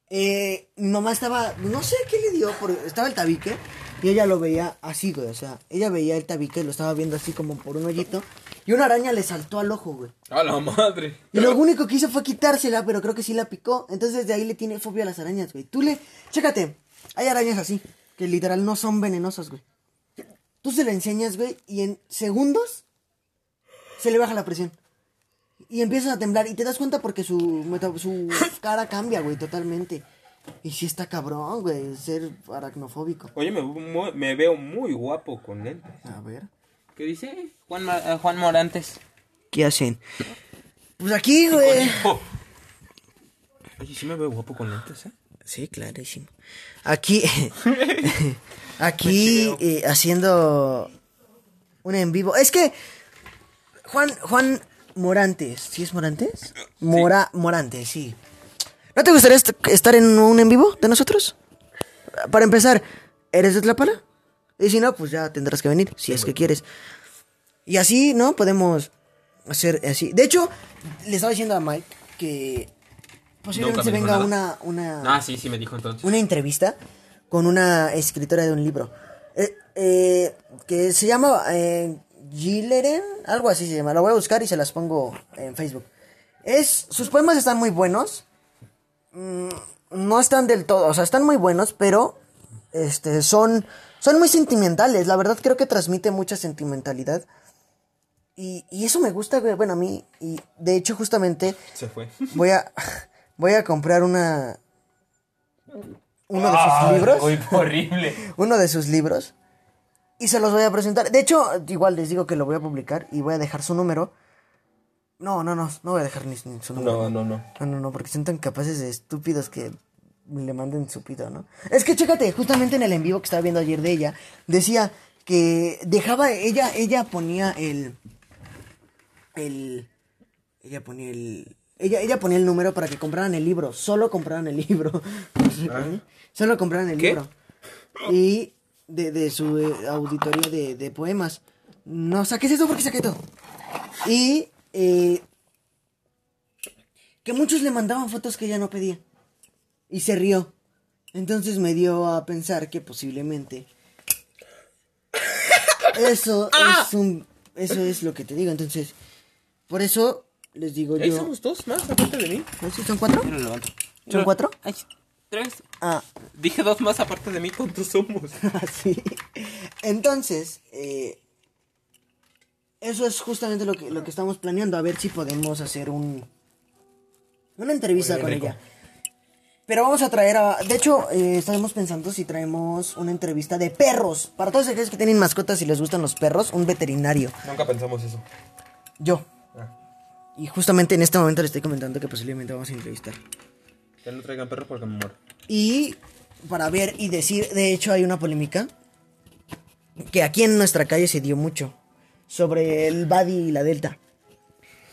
Speaker 2: eh, mi mamá estaba, no sé qué le dio, porque estaba el tabique y ella lo veía así, güey. O sea, ella veía el tabique, lo estaba viendo así como por un hoyito. Y una araña le saltó al ojo, güey.
Speaker 1: A la madre.
Speaker 2: Y lo único que hizo fue quitársela, pero creo que sí la picó. Entonces de ahí le tiene fobia a las arañas, güey. Tú le, chécate, hay arañas así, que literal no son venenosas, güey. Tú se la enseñas, güey, y en segundos se le baja la presión. Y empiezas a temblar y te das cuenta porque su, su cara cambia, güey, totalmente. Y sí está cabrón, güey, ser aracnofóbico.
Speaker 1: Oye, me, me veo muy guapo con lentes.
Speaker 2: A ver.
Speaker 1: ¿Qué dice Juan, eh, Juan Morantes?
Speaker 2: ¿Qué hacen? Pues aquí, güey.
Speaker 1: Oye, sí me veo guapo con lentes, ¿eh?
Speaker 2: Sí, clarísimo. Aquí, aquí eh, haciendo un en vivo. Es que Juan, Juan Morantes, ¿sí es Morantes? Mora, Morantes, sí. ¿No te gustaría est- estar en un en vivo de nosotros? Para empezar, ¿eres de Tlapala? Y si no, pues ya tendrás que venir, si es que quieres. Y así, ¿no? Podemos hacer así. De hecho, le estaba diciendo a Mike que posiblemente se venga una, una,
Speaker 1: Ah, sí, sí me dijo entonces.
Speaker 2: una entrevista con una escritora de un libro. Eh, eh, que se llama eh, Gilleren, algo así se llama. La voy a buscar y se las pongo en Facebook. Es, sus poemas están muy buenos. Mm, no están del todo, o sea, están muy buenos, pero este son son muy sentimentales. La verdad creo que transmite mucha sentimentalidad. Y, y eso me gusta, bueno, a mí. Y de hecho, justamente
Speaker 1: Se fue.
Speaker 2: voy a voy a comprar una uno de sus libros
Speaker 1: horrible.
Speaker 2: uno de sus libros y se los voy a presentar de hecho igual les digo que lo voy a publicar y voy a dejar su número no no no no voy a dejar ni, ni su número
Speaker 1: No, no, no.
Speaker 2: no no no porque son tan capaces de estúpidos que le manden su pito no es que chécate justamente en el en vivo que estaba viendo ayer de ella decía que dejaba ella ella ponía el el ella ponía el ella, ella ponía el número para que compraran el libro. Solo compraran el libro. Solo compraran el
Speaker 1: ¿Qué?
Speaker 2: libro. Y de, de su eh, auditoría de, de poemas. No saques eso porque saqué todo. Y eh, que muchos le mandaban fotos que ella no pedía. Y se rió. Entonces me dio a pensar que posiblemente. Eso es un. Eso es lo que te digo. Entonces. Por eso les digo
Speaker 1: Ahí
Speaker 2: yo.
Speaker 1: somos dos más, aparte de mí.
Speaker 2: ¿No? ¿Sí ¿Son cuatro?
Speaker 1: Yo lo levanto.
Speaker 2: ¿Son cuatro?
Speaker 1: Ay, tres.
Speaker 2: Ah,
Speaker 1: Dije dos más aparte de mí, ¿cuántos somos?
Speaker 2: sí. Entonces, eh, eso es justamente lo que, lo que estamos planeando. A ver si podemos hacer un una entrevista con
Speaker 1: rico.
Speaker 2: ella. Pero vamos a traer a... De hecho, eh, estamos pensando si traemos una entrevista de perros. Para todos aquellos que tienen mascotas y les gustan los perros, un veterinario.
Speaker 1: Nunca pensamos eso.
Speaker 2: Yo.
Speaker 1: Ah,
Speaker 2: Y justamente en este momento le estoy comentando que posiblemente vamos a entrevistar.
Speaker 1: Que no traigan perros porque me muero.
Speaker 2: Y para ver y decir, de hecho hay una polémica que aquí en nuestra calle se dio mucho sobre el Buddy y la Delta.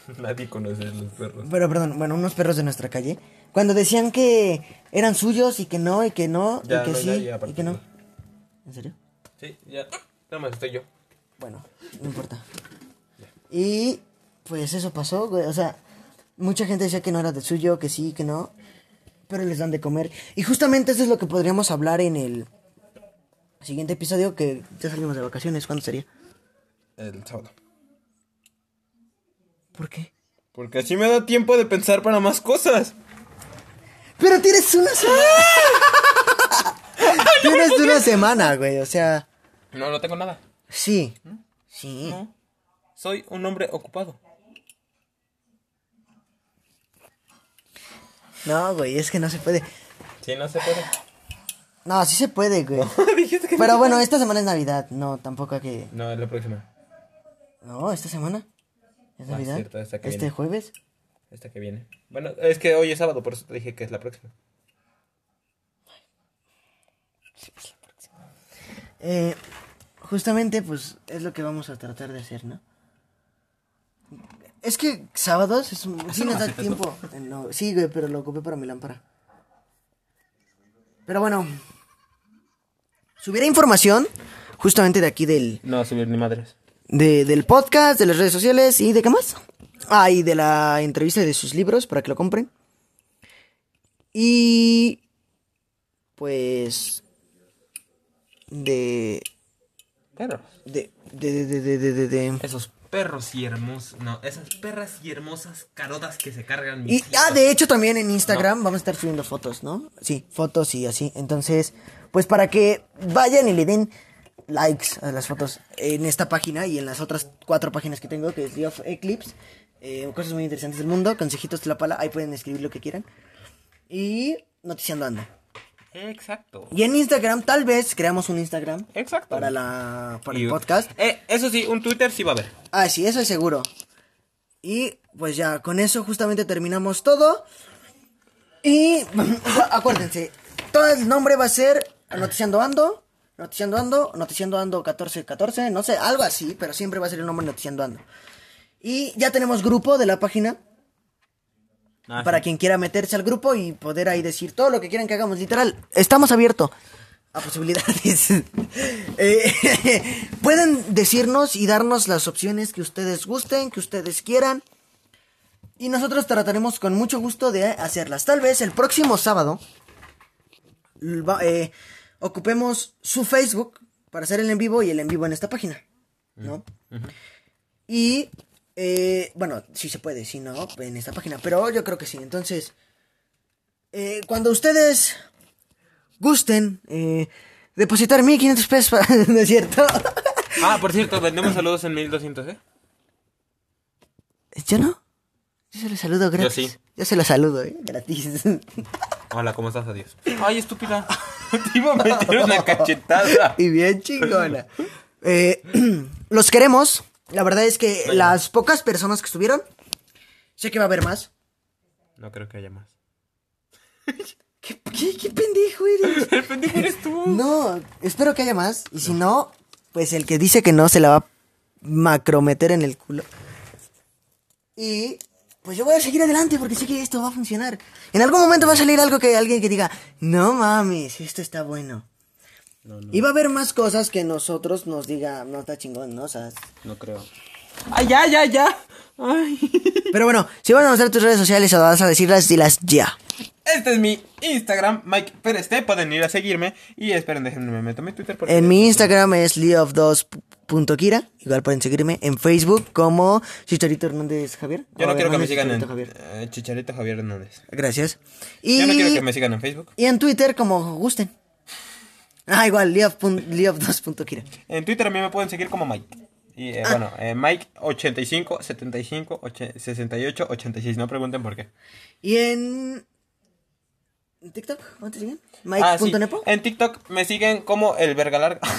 Speaker 1: Nadie conoce a los perros.
Speaker 2: Pero perdón, bueno, unos perros de nuestra calle. Cuando decían que eran suyos y que no, y que no,
Speaker 1: Ya,
Speaker 2: y que
Speaker 1: no,
Speaker 2: sí,
Speaker 1: ya, ya,
Speaker 2: y que no.
Speaker 1: no.
Speaker 2: ¿En serio?
Speaker 1: Sí, ya. Nada más estoy yo.
Speaker 2: Bueno, no importa. Y pues eso pasó, güey. O sea, mucha gente decía que no era de suyo, que sí, que no. Pero les dan de comer. Y justamente eso es lo que podríamos hablar en el siguiente episodio, que ya salimos de vacaciones. ¿Cuándo sería?
Speaker 1: El sábado.
Speaker 2: ¿Por qué?
Speaker 1: Porque así me da tiempo de pensar para más cosas.
Speaker 2: Pero tienes una semana. tienes una semana, güey. O sea,
Speaker 1: No, no tengo nada.
Speaker 2: sí. Sí.
Speaker 1: No. Soy un hombre ocupado.
Speaker 2: No, güey, es que no se puede.
Speaker 1: Sí, no se puede.
Speaker 2: No, sí se puede, güey.
Speaker 1: Dijiste que
Speaker 2: Pero bueno, esta semana es Navidad. No, tampoco hay que.
Speaker 1: No, es la próxima.
Speaker 2: No, esta semana. ¿Es
Speaker 1: Ah,
Speaker 2: Navidad?
Speaker 1: cierto, esta que
Speaker 2: este
Speaker 1: viene.
Speaker 2: jueves.
Speaker 1: Esta que viene. Bueno, es que hoy es sábado, por eso te dije que es la próxima.
Speaker 2: Eh, justamente, pues, es lo que vamos a tratar de hacer, ¿no? Es que sábados es un... Sí
Speaker 1: no
Speaker 2: nos da tiempo. No, sí, güey, pero lo ocupé para mi lámpara. Pero bueno. Subiré información justamente de aquí del,
Speaker 1: No subir ni madres.
Speaker 2: de- del podcast, de las redes sociales y de qué más. Ah, y de la entrevista de sus libros para que lo compren. Y pues de de de de de de, de- de-
Speaker 1: Esos perros y hermosos. No, esas perras y hermosas carotas que se cargan
Speaker 2: y
Speaker 1: mis
Speaker 2: ah,
Speaker 1: hijos.
Speaker 2: de hecho también en Instagram vamos a estar subiendo fotos, ¿no? Sí, fotos y así. Entonces, pues para que vayan y le den likes a las fotos en esta página y en las otras cuatro páginas que tengo, que es The of Eclipse, eh, cosas muy interesantes del mundo, consejitos de la pala, ahí pueden escribir lo que quieran. Y noticiando ando.
Speaker 1: Exacto.
Speaker 2: Y en Instagram, tal vez creamos un Instagram
Speaker 1: Exacto.
Speaker 2: para la para
Speaker 1: Y-
Speaker 2: el podcast.
Speaker 1: Eh, eso sí, un Twitter sí va a haber.
Speaker 2: Ah, sí, eso es seguro. Y pues ya, con eso justamente terminamos todo. Y acuérdense, todo el nombre va a ser Noticiando Ando, Noticiando Ando, Noticiando Ando 1414, no sé, algo así, pero siempre va a ser el nombre Noticiando Ando. Y ya tenemos grupo de la página
Speaker 1: Ah,
Speaker 2: para
Speaker 1: sí.
Speaker 2: quien quiera meterse al grupo y poder ahí decir todo lo que quieran que hagamos. Literal, estamos abiertos a posibilidades. Eh, pueden decirnos y darnos las opciones que ustedes gusten, que ustedes quieran. Y nosotros trataremos con mucho gusto de hacerlas. Tal vez el próximo sábado eh, ocupemos su Facebook para hacer el en vivo y el en vivo en esta página. ¿No? Y, eh, bueno, si se puede, si no, en esta página. Pero yo creo que sí. Entonces, eh, cuando ustedes gusten eh, depositar 1500 pesos, para- ¿no es cierto?
Speaker 1: Ah, por cierto, vendemos saludos en 1200, ¿eh?
Speaker 2: ¿Yo no? Yo se los saludo gratis.
Speaker 1: sí.
Speaker 2: Yo se los saludo, ¿eh? Gratis.
Speaker 1: Hola, ¿cómo estás? Adiós. Ay, estúpida. Te iba a meter una cachetada.
Speaker 2: y bien chingona. Eh, los queremos. La verdad es que las pocas personas que estuvieron, sé que va a haber más.
Speaker 1: No creo que haya más.
Speaker 2: ¿Qué, qué, qué pendejo eres?
Speaker 1: El pendejo eres tú.
Speaker 2: No, espero que haya más. Y si no, pues el que dice que no se la va a macrometer en el culo. Y pues yo voy a seguir adelante porque sé que esto va a funcionar. En algún momento va a salir algo que alguien que diga, no mames, esto está bueno. Y va a haber más cosas que nosotros nos diga, no está chingón, ¿no? O sea,
Speaker 1: No creo. Ay, ya, ya, ya. Ay.
Speaker 2: pero bueno, si van a mostrar tus redes sociales o vas a decirlas, dilas ya.
Speaker 1: Este es mi Instagram, Mike Pérez T. Pueden ir a seguirme. Y esperen, déjenme me meto mi Twitter. porque-
Speaker 2: En mi Instagram es leof2.kira. Igual pueden seguirme en Facebook como Chicharito Hernández Javier.
Speaker 1: Yo no quiero que me sigan en
Speaker 2: Chicharito Javier.
Speaker 1: eh, Chicharito Javier Hernández.
Speaker 2: Gracias. Y,
Speaker 1: Yo no quiero que me sigan en Facebook.
Speaker 2: y en Twitter como gusten. Ah, igual, leof2.kira.
Speaker 1: En Twitter a mí me pueden seguir como Mike. Y eh, bueno, eh, Mike 85 75 och- 68 86. No pregunten por qué.
Speaker 2: Y en... ¿en TikTok? ¿Cómo te siguen?
Speaker 1: Ah, sí.
Speaker 2: Mike.nepo.
Speaker 1: En TikTok me siguen como el verga larga.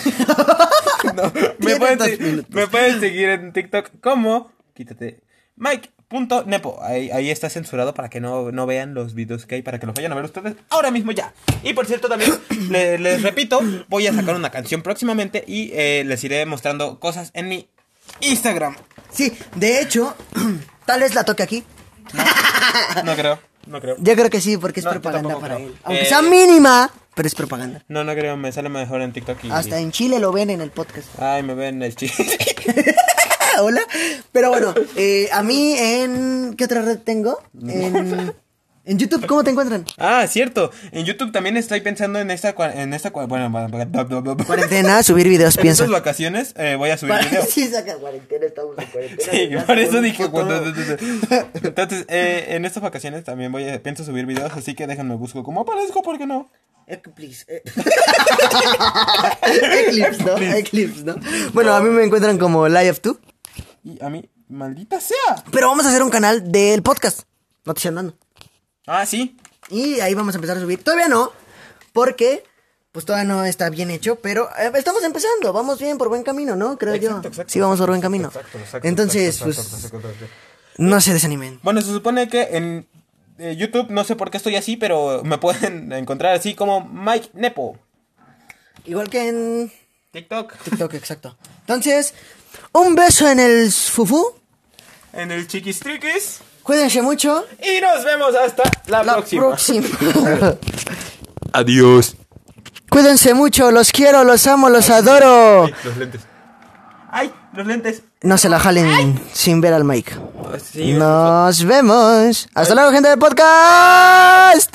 Speaker 1: No, me, pueden, me pueden seguir en TikTok como. Quítate. Mike.nepo. Ahí, ahí está censurado para que no, no vean los videos que hay, para que los vayan a ver ustedes ahora mismo ya. Y por cierto, también le- les repito, voy a sacar una canción próximamente y eh, les iré mostrando cosas en mi Instagram.
Speaker 2: Sí, de hecho, tal vez la toque aquí.
Speaker 1: No creo, no creo.
Speaker 2: Yo creo que sí, porque es
Speaker 1: No,
Speaker 2: propaganda para
Speaker 1: creo.
Speaker 2: él. Aunque
Speaker 1: Eh,
Speaker 2: sea mínima, pero es propaganda.
Speaker 1: No, no creo, me sale mejor en TikTok y.
Speaker 2: Hasta en Chile lo ven en el podcast.
Speaker 1: Ay, me ven el chiste.
Speaker 2: Hola. Pero bueno, eh, a mí en... ¿Qué otra red tengo? En, en YouTube, ¿cómo te encuentran?
Speaker 1: Ah, cierto. En YouTube también estoy pensando en esta, en esta, bueno,
Speaker 2: Cuarentena, subir videos,
Speaker 1: en
Speaker 2: pienso.
Speaker 1: estas vacaciones eh, voy a subir videos.
Speaker 2: Sí, saca cuarentena, estamos en cuarentena.
Speaker 1: Sí, por eso dije cuando- Entonces, eh, en estas vacaciones también voy a, pienso subir videos, así que déjenme busco cómo aparezco, ¿por qué no?
Speaker 2: Eclipse. eh. Eclipse, ¿no? Eclipse, ¿no? Bueno, a mí me encuentran como Live 2.
Speaker 1: Y a mí, maldita sea.
Speaker 2: Pero vamos a hacer un canal del podcast. Noticias andando.
Speaker 1: Ah, sí.
Speaker 2: Y ahí vamos a empezar a subir. Todavía no, porque pues todavía no está bien hecho, pero eh, estamos empezando. Vamos bien por buen camino, ¿no? Creo yo.
Speaker 1: Exacto, exacto.
Speaker 2: Sí, vamos por buen camino.
Speaker 1: Exacto, exacto,
Speaker 2: Entonces,
Speaker 1: exacto,
Speaker 2: pues
Speaker 1: exacto, exacto, exacto.
Speaker 2: no se desanimen.
Speaker 1: Bueno, se supone que en eh, YouTube, no sé por qué estoy así, pero me pueden encontrar así como Mike Nepo.
Speaker 2: Igual que en
Speaker 1: TikTok.
Speaker 2: TikTok, exacto. Entonces, un beso en el fufu.
Speaker 1: En el chiquistriquis.
Speaker 2: Cuídense mucho.
Speaker 1: Y nos vemos hasta la,
Speaker 2: La
Speaker 1: próxima.
Speaker 2: próxima.
Speaker 1: Adiós.
Speaker 2: Cuídense mucho, los quiero, los amo, los adoro.
Speaker 1: Ay, los lentes. ¡Ay! Los lentes.
Speaker 2: No se la jalen sin ver al Mike.
Speaker 1: Sí,
Speaker 2: Nos vemos. Hasta luego, gente del podcast.